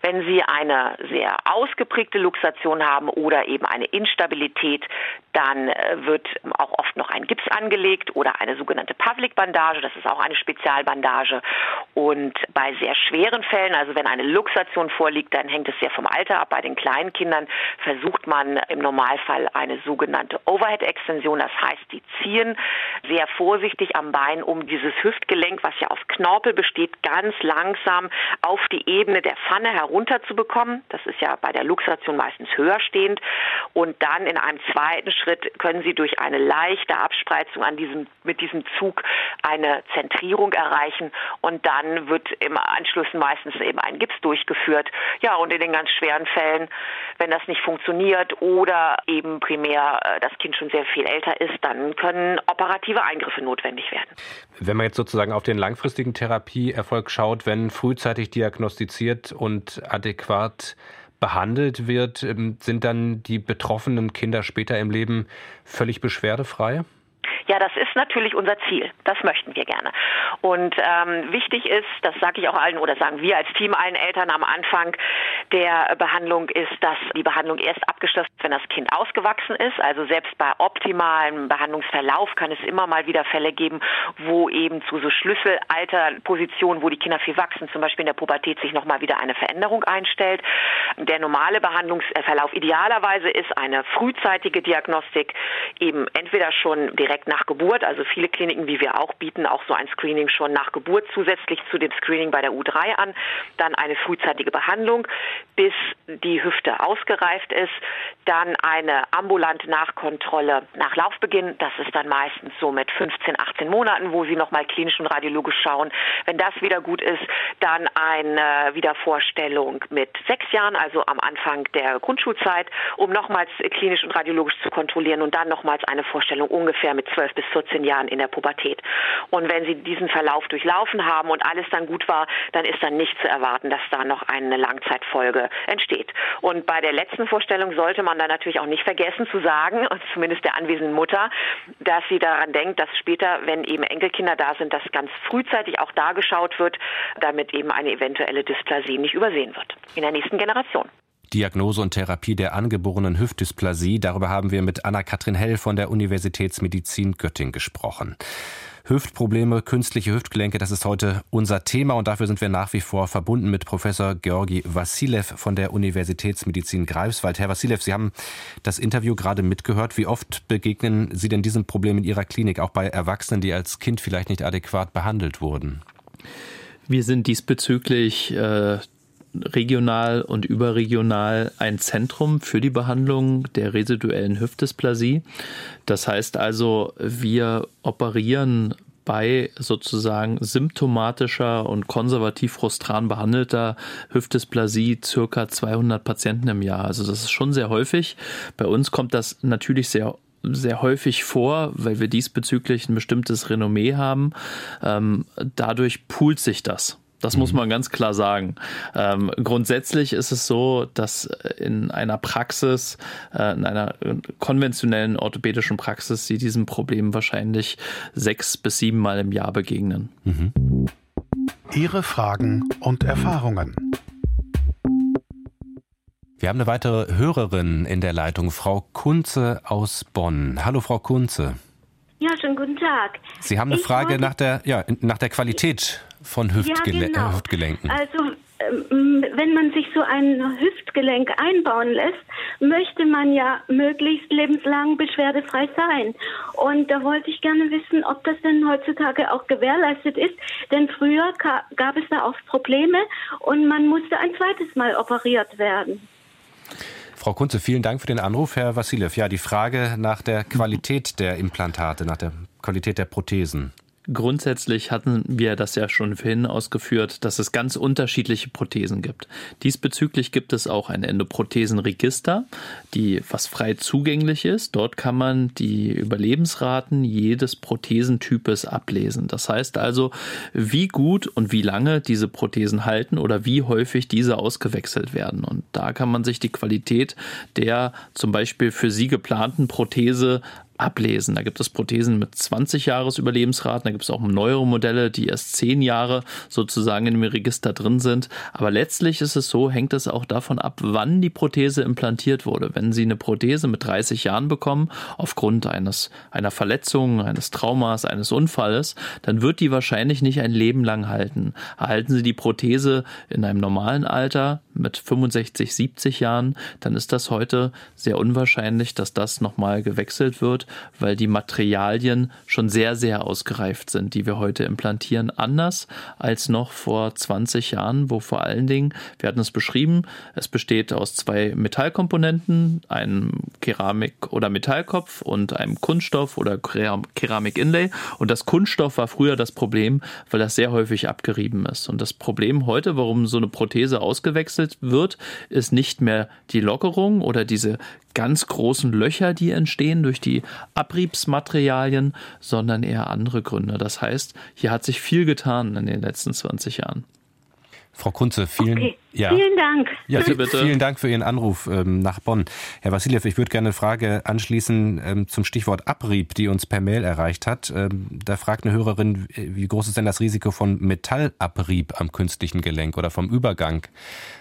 Wenn Sie eine sehr ausgeprägte Luxation haben oder eben eine Instabilität, dann äh, wird auch oft noch ein Gips angelegt oder eine sogenannte Pavlik-Bandage. Das ist auch eine Spezialbandage. Und bei sehr schweren Fällen, also wenn eine Luxation vorliegt, dann hängt es sehr vom Alter ab. Bei den kleinen Kindern versucht man im Normalfall eine sogenannte Overhead-Extension. Das heißt, die ziehen sehr vorsichtig am Bein, um dieses Hüftgelenk, was ja aus Knorpel besteht, ganz langsam auf die Ebene der Pfanne herunterzubekommen. Das ist ja bei der Luxation meistens höher stehend. Und dann in einem zweiten Schritt können Sie durch eine leichte Abspreizung an diesem, mit diesem Zug eine Zentrierung erreichen. Und dann wird im Anschluss meistens eben ein Gips durchgeführt. Ja, und in den ganz schweren Fällen, wenn das nicht funktioniert oder eben primär äh, das Kind schon sehr viel älter ist, dann können operative Eingriffe notwendig werden. Wenn man jetzt sozusagen auf den langfristigen Therapieerfolg schaut, wenn frühzeitig diagnostiziert und adäquat behandelt wird, ähm, sind dann die betroffenen Kinder später im Leben völlig beschwerdefrei? Ja, das ist natürlich unser Ziel. Das möchten wir gerne. Und ähm, wichtig ist, das sage ich auch allen oder sagen wir als Team allen Eltern am Anfang der Behandlung ist, dass die Behandlung erst abgeschlossen ist, wenn das Kind ausgewachsen ist. Also selbst bei optimalem Behandlungsverlauf kann es immer mal wieder Fälle geben, wo eben zu so Schlüsselalterpositionen, wo die Kinder viel wachsen, zum Beispiel in der Pubertät sich nochmal wieder eine Veränderung einstellt. Der normale Behandlungsverlauf idealerweise ist eine frühzeitige Diagnostik, eben entweder schon direkt nach Geburt, also viele Kliniken, wie wir auch, bieten auch so ein Screening schon nach Geburt zusätzlich zu dem Screening bei der U3 an, dann eine frühzeitige Behandlung, bis die Hüfte ausgereift ist, dann eine ambulante Nachkontrolle nach Laufbeginn, das ist dann meistens so mit 15, 18 Monaten, wo sie nochmal klinisch und radiologisch schauen. Wenn das wieder gut ist, dann eine Wiedervorstellung mit sechs Jahren, also am Anfang der Grundschulzeit, um nochmals klinisch und radiologisch zu kontrollieren und dann nochmals eine Vorstellung ungefähr mit 12 bis 14 Jahren in der Pubertät. Und wenn Sie diesen Verlauf durchlaufen haben und alles dann gut war, dann ist dann nicht zu erwarten, dass da noch eine Langzeitfolge entsteht. Und bei der letzten Vorstellung sollte man dann natürlich auch nicht vergessen zu sagen, *laughs* zumindest der anwesenden Mutter, dass sie daran denkt, dass später, wenn eben Enkelkinder da sind, dass ganz frühzeitig auch da geschaut wird, damit eben eine eventuelle Dysplasie nicht übersehen wird in der nächsten Generation. Diagnose und Therapie der angeborenen Hüftdysplasie. Darüber haben wir mit Anna-Kathrin Hell von der Universitätsmedizin Göttingen gesprochen. Hüftprobleme, künstliche Hüftgelenke, das ist heute unser Thema und dafür sind wir nach wie vor verbunden mit Professor Georgi Vassilev von der Universitätsmedizin Greifswald. Herr Vassilev, Sie haben das Interview gerade mitgehört. Wie oft begegnen Sie denn diesem Problem in Ihrer Klinik, auch bei Erwachsenen, die als Kind vielleicht nicht adäquat behandelt wurden? Wir sind diesbezüglich äh, regional und überregional ein Zentrum für die Behandlung der residuellen Hüftdysplasie. Das heißt also, wir operieren bei sozusagen symptomatischer und konservativ frustran behandelter Hüftdysplasie circa 200 Patienten im Jahr. Also das ist schon sehr häufig. Bei uns kommt das natürlich sehr sehr häufig vor, weil wir diesbezüglich ein bestimmtes Renommee haben. Ähm, dadurch poolt sich das. Das muss mhm. man ganz klar sagen. Ähm, grundsätzlich ist es so, dass in einer Praxis, äh, in einer konventionellen orthopädischen Praxis, sie diesem Problem wahrscheinlich sechs bis sieben Mal im Jahr begegnen. Mhm. Ihre Fragen und Erfahrungen. Wir haben eine weitere Hörerin in der Leitung, Frau Kunze aus Bonn. Hallo, Frau Kunze. Ja, schönen guten Tag. Sie haben eine ich Frage nach der, ja, nach der Qualität von Hüftgele ja, genau. Hüftgelenken. Also ähm, wenn man sich so ein Hüftgelenk einbauen lässt, möchte man ja möglichst lebenslang beschwerdefrei sein. Und da wollte ich gerne wissen, ob das denn heutzutage auch gewährleistet ist. Denn früher gab es da oft Probleme und man musste ein zweites Mal operiert werden. Frau Kunze, vielen Dank für den Anruf, Herr Vassilev. Ja, die Frage nach der Qualität der Implantate, nach der Qualität der Prothesen. Grundsätzlich hatten wir das ja schon vorhin ausgeführt, dass es ganz unterschiedliche Prothesen gibt. Diesbezüglich gibt es auch ein Endoprothesenregister, die was frei zugänglich ist. Dort kann man die Überlebensraten jedes Prothesentypes ablesen. Das heißt also, wie gut und wie lange diese Prothesen halten oder wie häufig diese ausgewechselt werden. Und da kann man sich die Qualität der zum Beispiel für Sie geplanten Prothese ablesen. Da gibt es Prothesen mit 20 Jahres Überlebensraten, da gibt es auch neuere Modelle, die erst 10 Jahre sozusagen in dem Register drin sind. Aber letztlich ist es so, hängt es auch davon ab, wann die Prothese implantiert wurde. Wenn Sie eine Prothese mit 30 Jahren bekommen, aufgrund eines, einer Verletzung, eines Traumas, eines Unfalles, dann wird die wahrscheinlich nicht ein Leben lang halten. Erhalten Sie die Prothese in einem normalen Alter, mit 65, 70 Jahren, dann ist das heute sehr unwahrscheinlich, dass das nochmal gewechselt wird, weil die Materialien schon sehr, sehr ausgereift sind, die wir heute implantieren. Anders als noch vor 20 Jahren, wo vor allen Dingen, wir hatten es beschrieben, es besteht aus zwei Metallkomponenten, einem Keramik- oder Metallkopf und einem Kunststoff- oder Keramik-Inlay. Und das Kunststoff war früher das Problem, weil das sehr häufig abgerieben ist. Und das Problem heute, warum so eine Prothese ausgewechselt wird, ist nicht mehr die Lockerung oder diese ganz großen Löcher, die entstehen durch die Abriebsmaterialien, sondern eher andere Gründe. Das heißt, hier hat sich viel getan in den letzten 20 Jahren. Frau Kunze, vielen, okay. ja. vielen Dank. Ja, bitte, bitte. Vielen Dank für Ihren Anruf ähm, nach Bonn. Herr Vassiljew, ich würde gerne eine Frage anschließen ähm, zum Stichwort Abrieb, die uns per Mail erreicht hat. Ähm, da fragt eine Hörerin, wie groß ist denn das Risiko von Metallabrieb am künstlichen Gelenk oder vom Übergang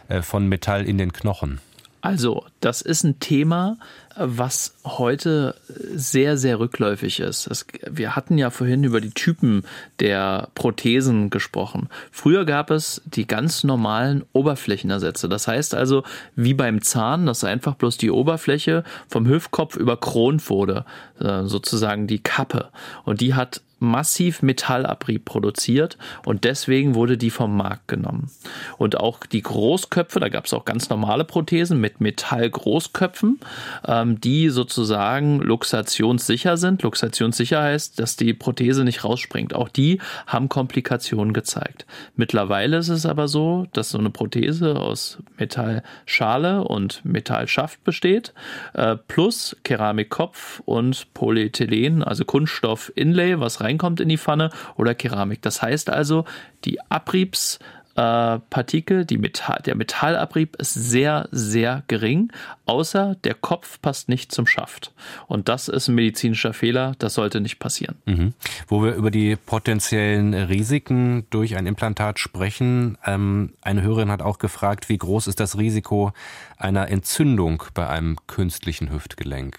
äh, von Metall in den Knochen? Also, das ist ein Thema, was heute sehr, sehr rückläufig ist. Es, wir hatten ja vorhin über die Typen der Prothesen gesprochen. Früher gab es die ganz normalen Oberflächenersätze. Das heißt also, wie beim Zahn, dass einfach bloß die Oberfläche vom Hüftkopf überkront wurde, äh, sozusagen die Kappe. Und die hat massiv Metallabrieb produziert und deswegen wurde die vom Markt genommen. Und auch die Großköpfe, da gab es auch ganz normale Prothesen mit Metallgroßköpfen, ähm, die sozusagen luxationssicher sind. Luxationssicher heißt, dass die Prothese nicht rausspringt. Auch die haben Komplikationen gezeigt. Mittlerweile ist es aber so, dass so eine Prothese aus Metallschale und Metallschaft besteht, äh, plus Keramikkopf und Polyethylen, also Kunststoff-Inlay, was rein reinkommt in die Pfanne oder Keramik. Das heißt also, die Abriebspartikel, die Metall, der Metallabrieb ist sehr, sehr gering, außer der Kopf passt nicht zum Schaft. Und das ist ein medizinischer Fehler, das sollte nicht passieren. Mhm. Wo wir über die potenziellen Risiken durch ein Implantat sprechen, ähm, eine Hörerin hat auch gefragt, wie groß ist das Risiko einer Entzündung bei einem künstlichen Hüftgelenk?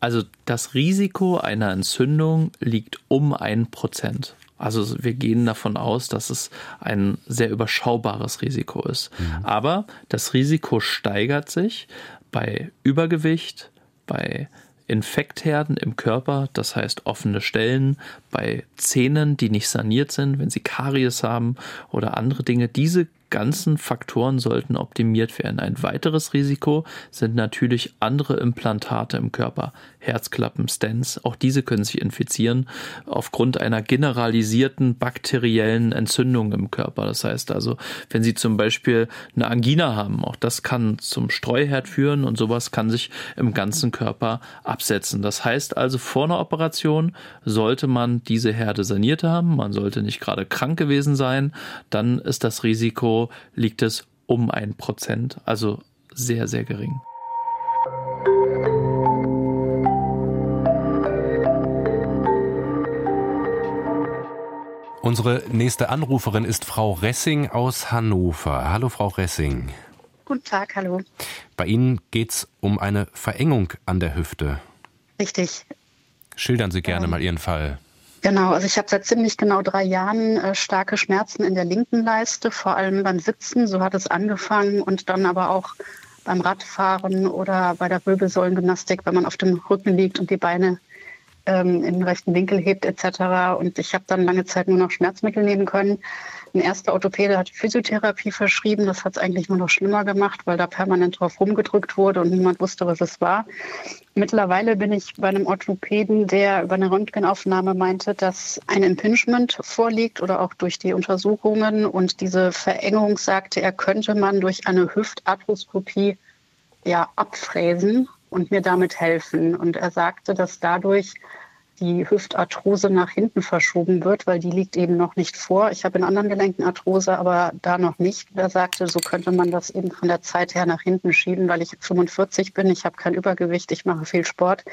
Also das Risiko einer Entzündung liegt um ein Prozent. Also wir gehen davon aus, dass es ein sehr überschaubares Risiko ist. Mhm. Aber das Risiko steigert sich bei Übergewicht, bei Infektherden im Körper, das heißt offene Stellen, bei Zähnen, die nicht saniert sind, wenn sie Karies haben oder andere Dinge. Diese ganzen Faktoren sollten optimiert werden. Ein weiteres Risiko sind natürlich andere Implantate im Körper, Herzklappen, Stents. Auch diese können sich infizieren aufgrund einer generalisierten bakteriellen Entzündung im Körper. Das heißt also, wenn Sie zum Beispiel eine Angina haben, auch das kann zum Streuherd führen und sowas kann sich im ganzen Körper absetzen. Das heißt also, vor einer Operation sollte man diese Herde saniert haben. Man sollte nicht gerade krank gewesen sein. Dann ist das Risiko liegt es um ein Prozent, also sehr, sehr gering. Unsere nächste Anruferin ist Frau Ressing aus Hannover. Hallo, Frau Ressing. Guten Tag, hallo. Bei Ihnen geht es um eine Verengung an der Hüfte. Richtig. Schildern Sie gerne ähm, mal Ihren Fall. Genau, also ich habe seit ziemlich genau drei Jahren äh, starke Schmerzen in der linken Leiste, vor allem beim Sitzen, so hat es angefangen und dann aber auch beim Radfahren oder bei der Wirbelsäulengymnastik, wenn man auf dem Rücken liegt und die Beine ähm, im rechten Winkel hebt etc. Und ich habe dann lange Zeit nur noch Schmerzmittel nehmen können. Ein erster Orthopäde hat Physiotherapie verschrieben. Das hat es eigentlich nur noch schlimmer gemacht, weil da permanent drauf rumgedrückt wurde und niemand wusste, was es war. Mittlerweile bin ich bei einem Orthopäden, der über eine Röntgenaufnahme meinte, dass ein Impingement vorliegt oder auch durch die Untersuchungen. Und diese Verengung sagte er, könnte man durch eine Hüftarthroskopie ja abfräsen und mir damit helfen. Und er sagte, dass dadurch die Hüftarthrose nach hinten verschoben wird, weil die liegt eben noch nicht vor. Ich habe in anderen Gelenken Arthrose, aber da noch nicht. Er sagte, so könnte man das eben von der Zeit her nach hinten schieben, weil ich 45 bin, ich habe kein Übergewicht, ich mache viel Sport.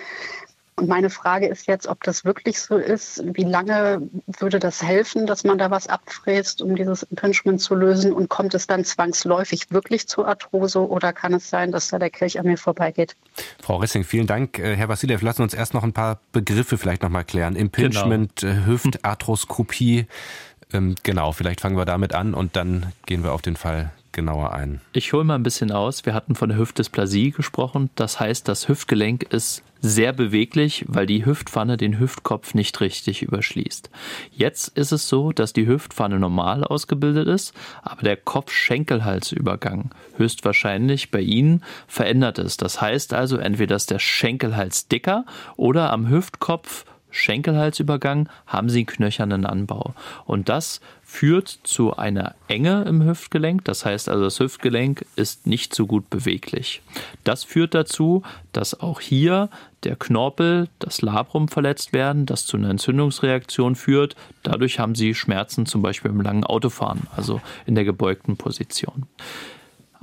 Und meine Frage ist jetzt, ob das wirklich so ist. Wie lange würde das helfen, dass man da was abfräst, um dieses Impingement zu lösen? Und kommt es dann zwangsläufig wirklich zur Arthrose oder kann es sein, dass da der Kelch an mir vorbeigeht? Frau Ressing, vielen Dank. Äh, Herr Vassiljev, lassen Sie uns erst noch ein paar Begriffe vielleicht noch mal klären. Impingement, genau. Hüftarthroskopie. Ähm, genau, vielleicht fangen wir damit an und dann gehen wir auf den Fall genauer ein. Ich hole mal ein bisschen aus. Wir hatten von der Hüftdysplasie gesprochen. Das heißt, das Hüftgelenk ist sehr beweglich, weil die Hüftpfanne den Hüftkopf nicht richtig überschließt. Jetzt ist es so, dass die Hüftpfanne normal ausgebildet ist, aber der Kopf-Schenkelhalsübergang höchstwahrscheinlich bei Ihnen verändert ist. Das heißt also entweder ist der Schenkelhals dicker oder am Hüftkopf Schenkelhalsübergang haben sie einen knöchernen Anbau. Und das führt zu einer Enge im Hüftgelenk. Das heißt also, das Hüftgelenk ist nicht so gut beweglich. Das führt dazu, dass auch hier der Knorpel, das Labrum verletzt werden, das zu einer Entzündungsreaktion führt. Dadurch haben sie Schmerzen zum Beispiel im langen Autofahren, also in der gebeugten Position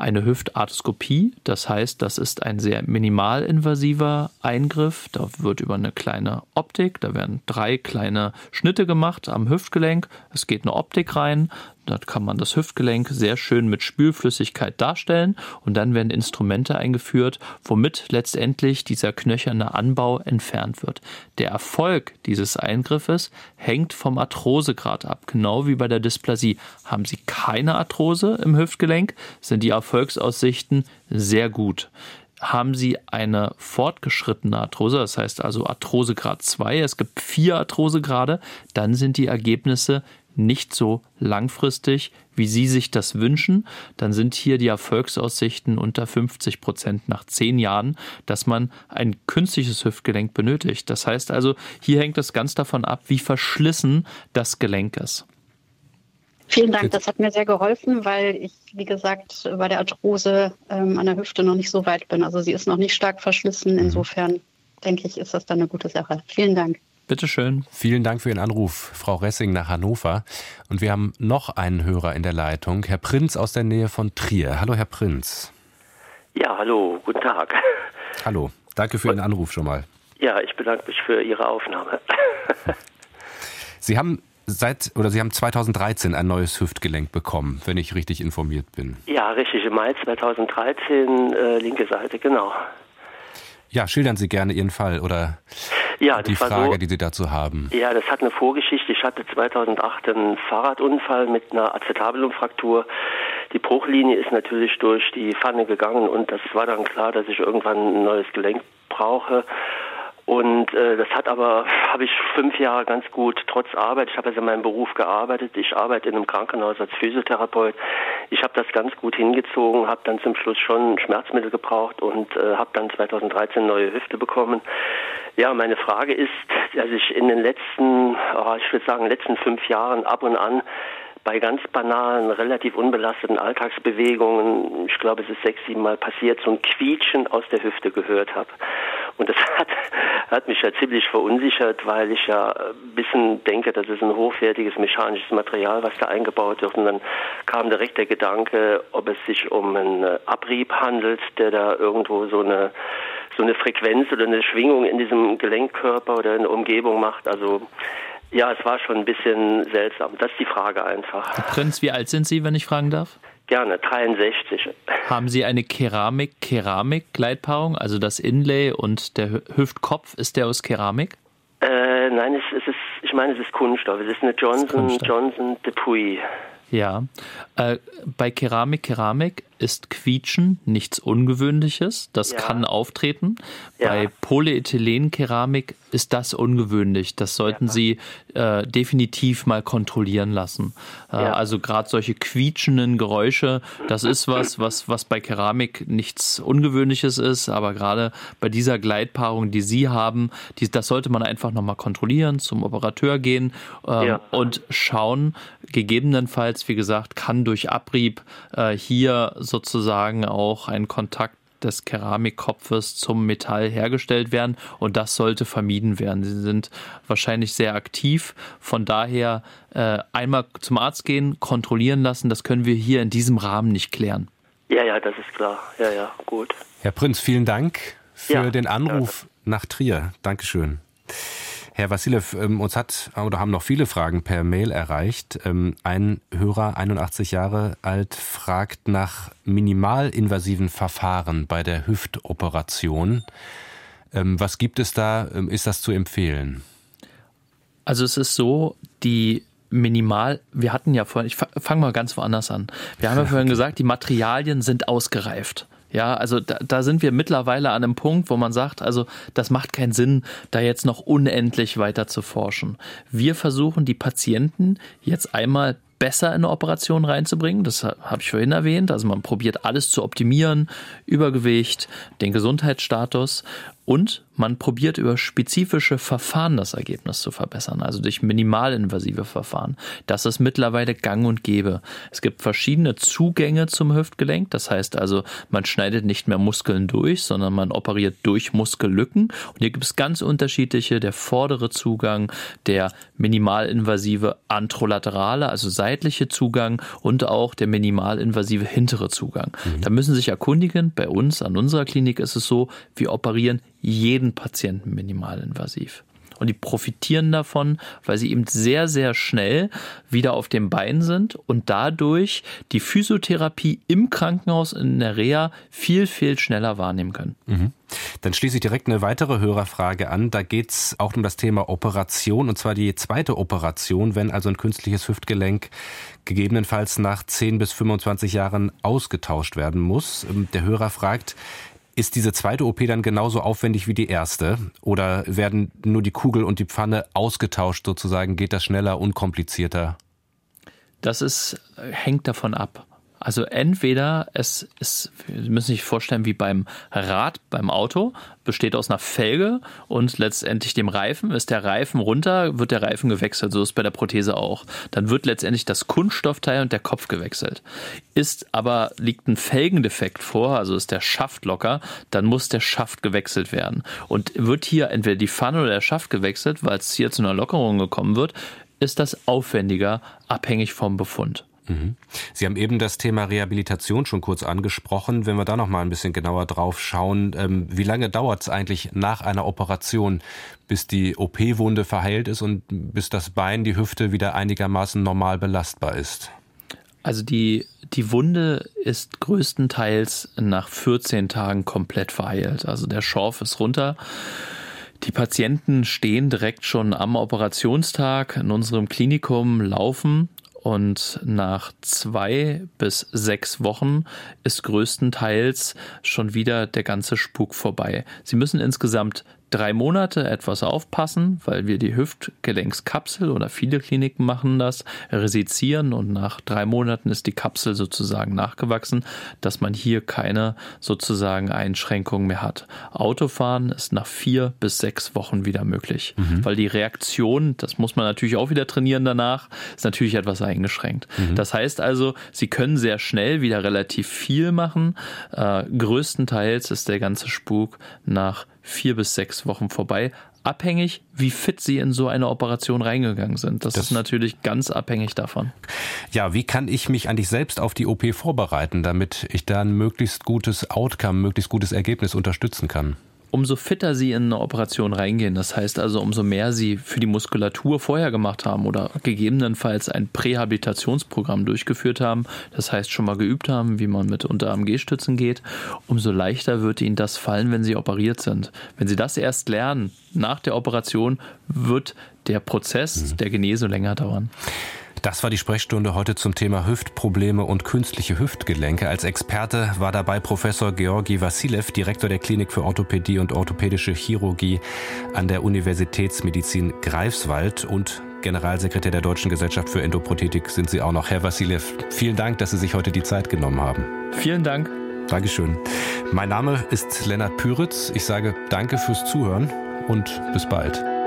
eine Hüftarthroskopie. Das heißt, das ist ein sehr minimalinvasiver Eingriff. Da wird über eine kleine Optik, da werden drei kleine Schnitte gemacht am Hüftgelenk. Es geht eine Optik rein. Dort kann man das Hüftgelenk sehr schön mit Spülflüssigkeit darstellen und dann werden Instrumente eingeführt, womit letztendlich dieser knöcherne Anbau entfernt wird. Der Erfolg dieses Eingriffes hängt vom Arthrosegrad ab, genau wie bei der Dysplasie. Haben Sie keine Arthrose im Hüftgelenk, sind die Erfolgsaussichten sehr gut haben Sie eine fortgeschrittene Arthrose, das heißt also Arthrosegrad 2, es gibt vier Arthrosegrade, dann sind die Ergebnisse nicht so langfristig, wie Sie sich das wünschen, dann sind hier die Erfolgsaussichten unter 50 Prozent nach zehn Jahren, dass man ein künstliches Hüftgelenk benötigt. Das heißt also, hier hängt es ganz davon ab, wie verschlissen das Gelenk ist. Vielen Dank, das hat mir sehr geholfen, weil ich, wie gesagt, bei der Arthrose ähm, an der Hüfte noch nicht so weit bin. Also sie ist noch nicht stark verschlissen. Mhm. Insofern denke ich, ist das dann eine gute Sache. Vielen Dank. Bitteschön. Vielen Dank für Ihren Anruf, Frau Ressing nach Hannover. Und wir haben noch einen Hörer in der Leitung, Herr Prinz aus der Nähe von Trier. Hallo, Herr Prinz. Ja, hallo, guten Tag. Hallo, danke für Ihren Anruf schon mal. Ja, ich bedanke mich für Ihre Aufnahme. *laughs* Sie haben seit oder Sie haben 2013 ein neues Hüftgelenk bekommen, wenn ich richtig informiert bin. Ja, richtig, im Mai 2013, äh, linke Seite, genau. Ja, schildern Sie gerne Ihren Fall oder ja, die Frage, so, die Sie dazu haben. Ja, das hat eine Vorgeschichte. Ich hatte 2008 einen Fahrradunfall mit einer Acetabulumfraktur. Die Bruchlinie ist natürlich durch die Pfanne gegangen und das war dann klar, dass ich irgendwann ein neues Gelenk brauche. Und äh, das hat aber, habe ich fünf Jahre ganz gut, trotz Arbeit, ich habe also in meinem Beruf gearbeitet, ich arbeite in einem Krankenhaus als Physiotherapeut, ich habe das ganz gut hingezogen, habe dann zum Schluss schon Schmerzmittel gebraucht und äh, habe dann 2013 neue Hüfte bekommen. Ja, meine Frage ist, dass ich in den letzten, oh, ich würde sagen, letzten fünf Jahren ab und an bei ganz banalen, relativ unbelasteten Alltagsbewegungen, ich glaube, es ist sechs, sieben Mal passiert, so ein Quietschen aus der Hüfte gehört habe. Und das *laughs* hat, hat mich ja ziemlich verunsichert, weil ich ja ein bisschen denke, das ist ein hochwertiges mechanisches Material, was da eingebaut wird. Und dann kam direkt der Gedanke, ob es sich um einen Abrieb handelt, der da irgendwo so eine so eine Frequenz oder eine Schwingung in diesem Gelenkkörper oder in der Umgebung macht. Also ja, es war schon ein bisschen seltsam. Das ist die Frage einfach. Herr Prinz, wie alt sind Sie, wenn ich fragen darf? Gerne, 63. Haben Sie eine Keramik-Keramik-Gleitpaarung, also das Inlay und der Hüftkopf, ist der aus Keramik? Äh, nein, es, es, ist, ich meine, es ist Kunststoff. Es ist eine Johnson, ist Johnson Depuy. Ja, äh, bei Keramik, Keramik ist Quietschen nichts Ungewöhnliches. Das ja. kann auftreten. Ja. Bei Polyethylenkeramik ist das ungewöhnlich. Das sollten ja. Sie äh, definitiv mal kontrollieren lassen. Äh, also gerade solche quietschenden Geräusche, das ist was, was, was bei Keramik nichts Ungewöhnliches ist. Aber gerade bei dieser Gleitpaarung, die Sie haben, die, das sollte man einfach nochmal kontrollieren, zum Operateur gehen ähm, und schauen. Gegebenenfalls, wie gesagt, kann durch Abrieb äh, hier sozusagen auch ein Kontakt des Keramikkopfes zum Metall hergestellt werden und das sollte vermieden werden. Sie sind wahrscheinlich sehr aktiv, von daher äh, einmal zum Arzt gehen, kontrollieren lassen, das können wir hier in diesem Rahmen nicht klären. Ja, ja, das ist klar. Ja, ja, gut. Herr Prinz, vielen Dank für ja, den Anruf ja. nach Trier. Dankeschön. Herr Vassilev, ähm, uns hat oder haben noch viele Fragen per Mail erreicht. Ähm, ein Hörer, 81 Jahre alt, fragt nach minimalinvasiven Verfahren bei der Hüftoperation. Ähm, was gibt es da? Ist das zu empfehlen? Also es ist so, die minimal, wir hatten ja vorhin, ich fange mal ganz woanders an. Wir haben ja *laughs* vorhin gesagt, die Materialien sind ausgereift. Ja, also da, da sind wir mittlerweile an einem Punkt, wo man sagt, also das macht keinen Sinn, da jetzt noch unendlich weiter zu forschen. Wir versuchen die Patienten jetzt einmal besser in eine Operation reinzubringen. Das habe ich vorhin erwähnt. Also man probiert alles zu optimieren, Übergewicht, den Gesundheitsstatus und man probiert über spezifische Verfahren das Ergebnis zu verbessern, also durch minimalinvasive Verfahren. Das ist mittlerweile gang und gäbe. Es gibt verschiedene Zugänge zum Hüftgelenk. Das heißt also, man schneidet nicht mehr Muskeln durch, sondern man operiert durch Muskellücken. Und hier gibt es ganz unterschiedliche. Der vordere Zugang, der minimalinvasive antrolaterale, also seitliche Zugang und auch der minimalinvasive hintere Zugang. Mhm. Da müssen Sie sich erkundigen. Bei uns, an unserer Klinik ist es so, wir operieren jeden Patienten minimalinvasiv. Und die profitieren davon, weil sie eben sehr, sehr schnell wieder auf dem Bein sind und dadurch die Physiotherapie im Krankenhaus in der Reha viel, viel schneller wahrnehmen können. Mhm. Dann schließe ich direkt eine weitere Hörerfrage an. Da geht es auch um das Thema Operation und zwar die zweite Operation, wenn also ein künstliches Hüftgelenk gegebenenfalls nach 10 bis 25 Jahren ausgetauscht werden muss. Der Hörer fragt, ist diese zweite OP dann genauso aufwendig wie die erste? Oder werden nur die Kugel und die Pfanne ausgetauscht sozusagen? Geht das schneller, unkomplizierter? Das ist, hängt davon ab. Also entweder es ist, Sie müssen sich vorstellen, wie beim Rad beim Auto, besteht aus einer Felge und letztendlich dem Reifen. Ist der Reifen runter, wird der Reifen gewechselt. So ist bei der Prothese auch. Dann wird letztendlich das Kunststoffteil und der Kopf gewechselt. Ist aber, liegt ein Felgendefekt vor, also ist der Schaft locker, dann muss der Schaft gewechselt werden. Und wird hier entweder die Pfanne oder der Schaft gewechselt, weil es hier zu einer Lockerung gekommen wird, ist das aufwendiger, abhängig vom Befund. Mhm. Sie haben eben das Thema Rehabilitation schon kurz angesprochen. Wenn wir da noch mal ein bisschen genauer drauf schauen, ähm, wie lange dauert es eigentlich nach einer Operation, bis die OP-Wunde verheilt ist und bis das Bein, die Hüfte wieder einigermaßen normal belastbar ist? Also die, die Wunde ist größtenteils nach 14 Tagen komplett verheilt. Also der Schorf ist runter. Die Patienten stehen direkt schon am Operationstag in unserem Klinikum, laufen und nach zwei bis sechs Wochen ist größtenteils schon wieder der ganze Spuk vorbei. Sie müssen insgesamt drei Monate etwas aufpassen, weil wir die Hüftgelenkskapsel oder viele Kliniken machen das, resizieren und nach drei Monaten ist die Kapsel sozusagen nachgewachsen, dass man hier keine sozusagen Einschränkungen mehr hat. Autofahren ist nach vier bis sechs Wochen wieder möglich, mhm. weil die Reaktion, das muss man natürlich auch wieder trainieren danach, ist natürlich etwas eingeschränkt. Mhm. Das heißt also, Sie können sehr schnell wieder relativ viel machen. Äh, größtenteils ist der ganze Spuk nach vier bis sechs Wochen vorbei, abhängig, wie fit sie in so eine Operation reingegangen sind. Das, das, ist natürlich ganz abhängig davon. Ja, wie kann ich mich eigentlich selbst auf die OP vorbereiten, damit ich da ein möglichst gutes Outcome, möglichst gutes Ergebnis unterstützen kann? Umso fitter sie in eine Operation reingehen. Das heißt also, umso mehr sie für die Muskulatur vorher gemacht haben oder gegebenenfalls ein Prähabilitationsprogramm durchgeführt haben, das heißt schon mal geübt haben, wie man mit Unter-AMG-Stützen geht, umso leichter wird ihnen das fallen, wenn sie operiert sind. Wenn sie das erst lernen, nach der Operation, wird der Prozess der Genesung länger dauern. Das war die Sprechstunde heute zum Thema Hüftprobleme und künstliche Hüftgelenke. Als Experte war dabei Professor Georgi Vassilev, Direktor der Klinik für Orthopädie und orthopädische Chirurgie an der Universitätsmedizin Greifswald und Generalsekretär der Deutschen Gesellschaft für Endoprothetik sind Sie auch noch. Herr Vassilev, vielen Dank, dass Sie sich heute die Zeit genommen haben. Vielen Dank. Dankeschön. Mein Name ist Lennart Püritz. Ich sage danke fürs Zuhören und bis bald.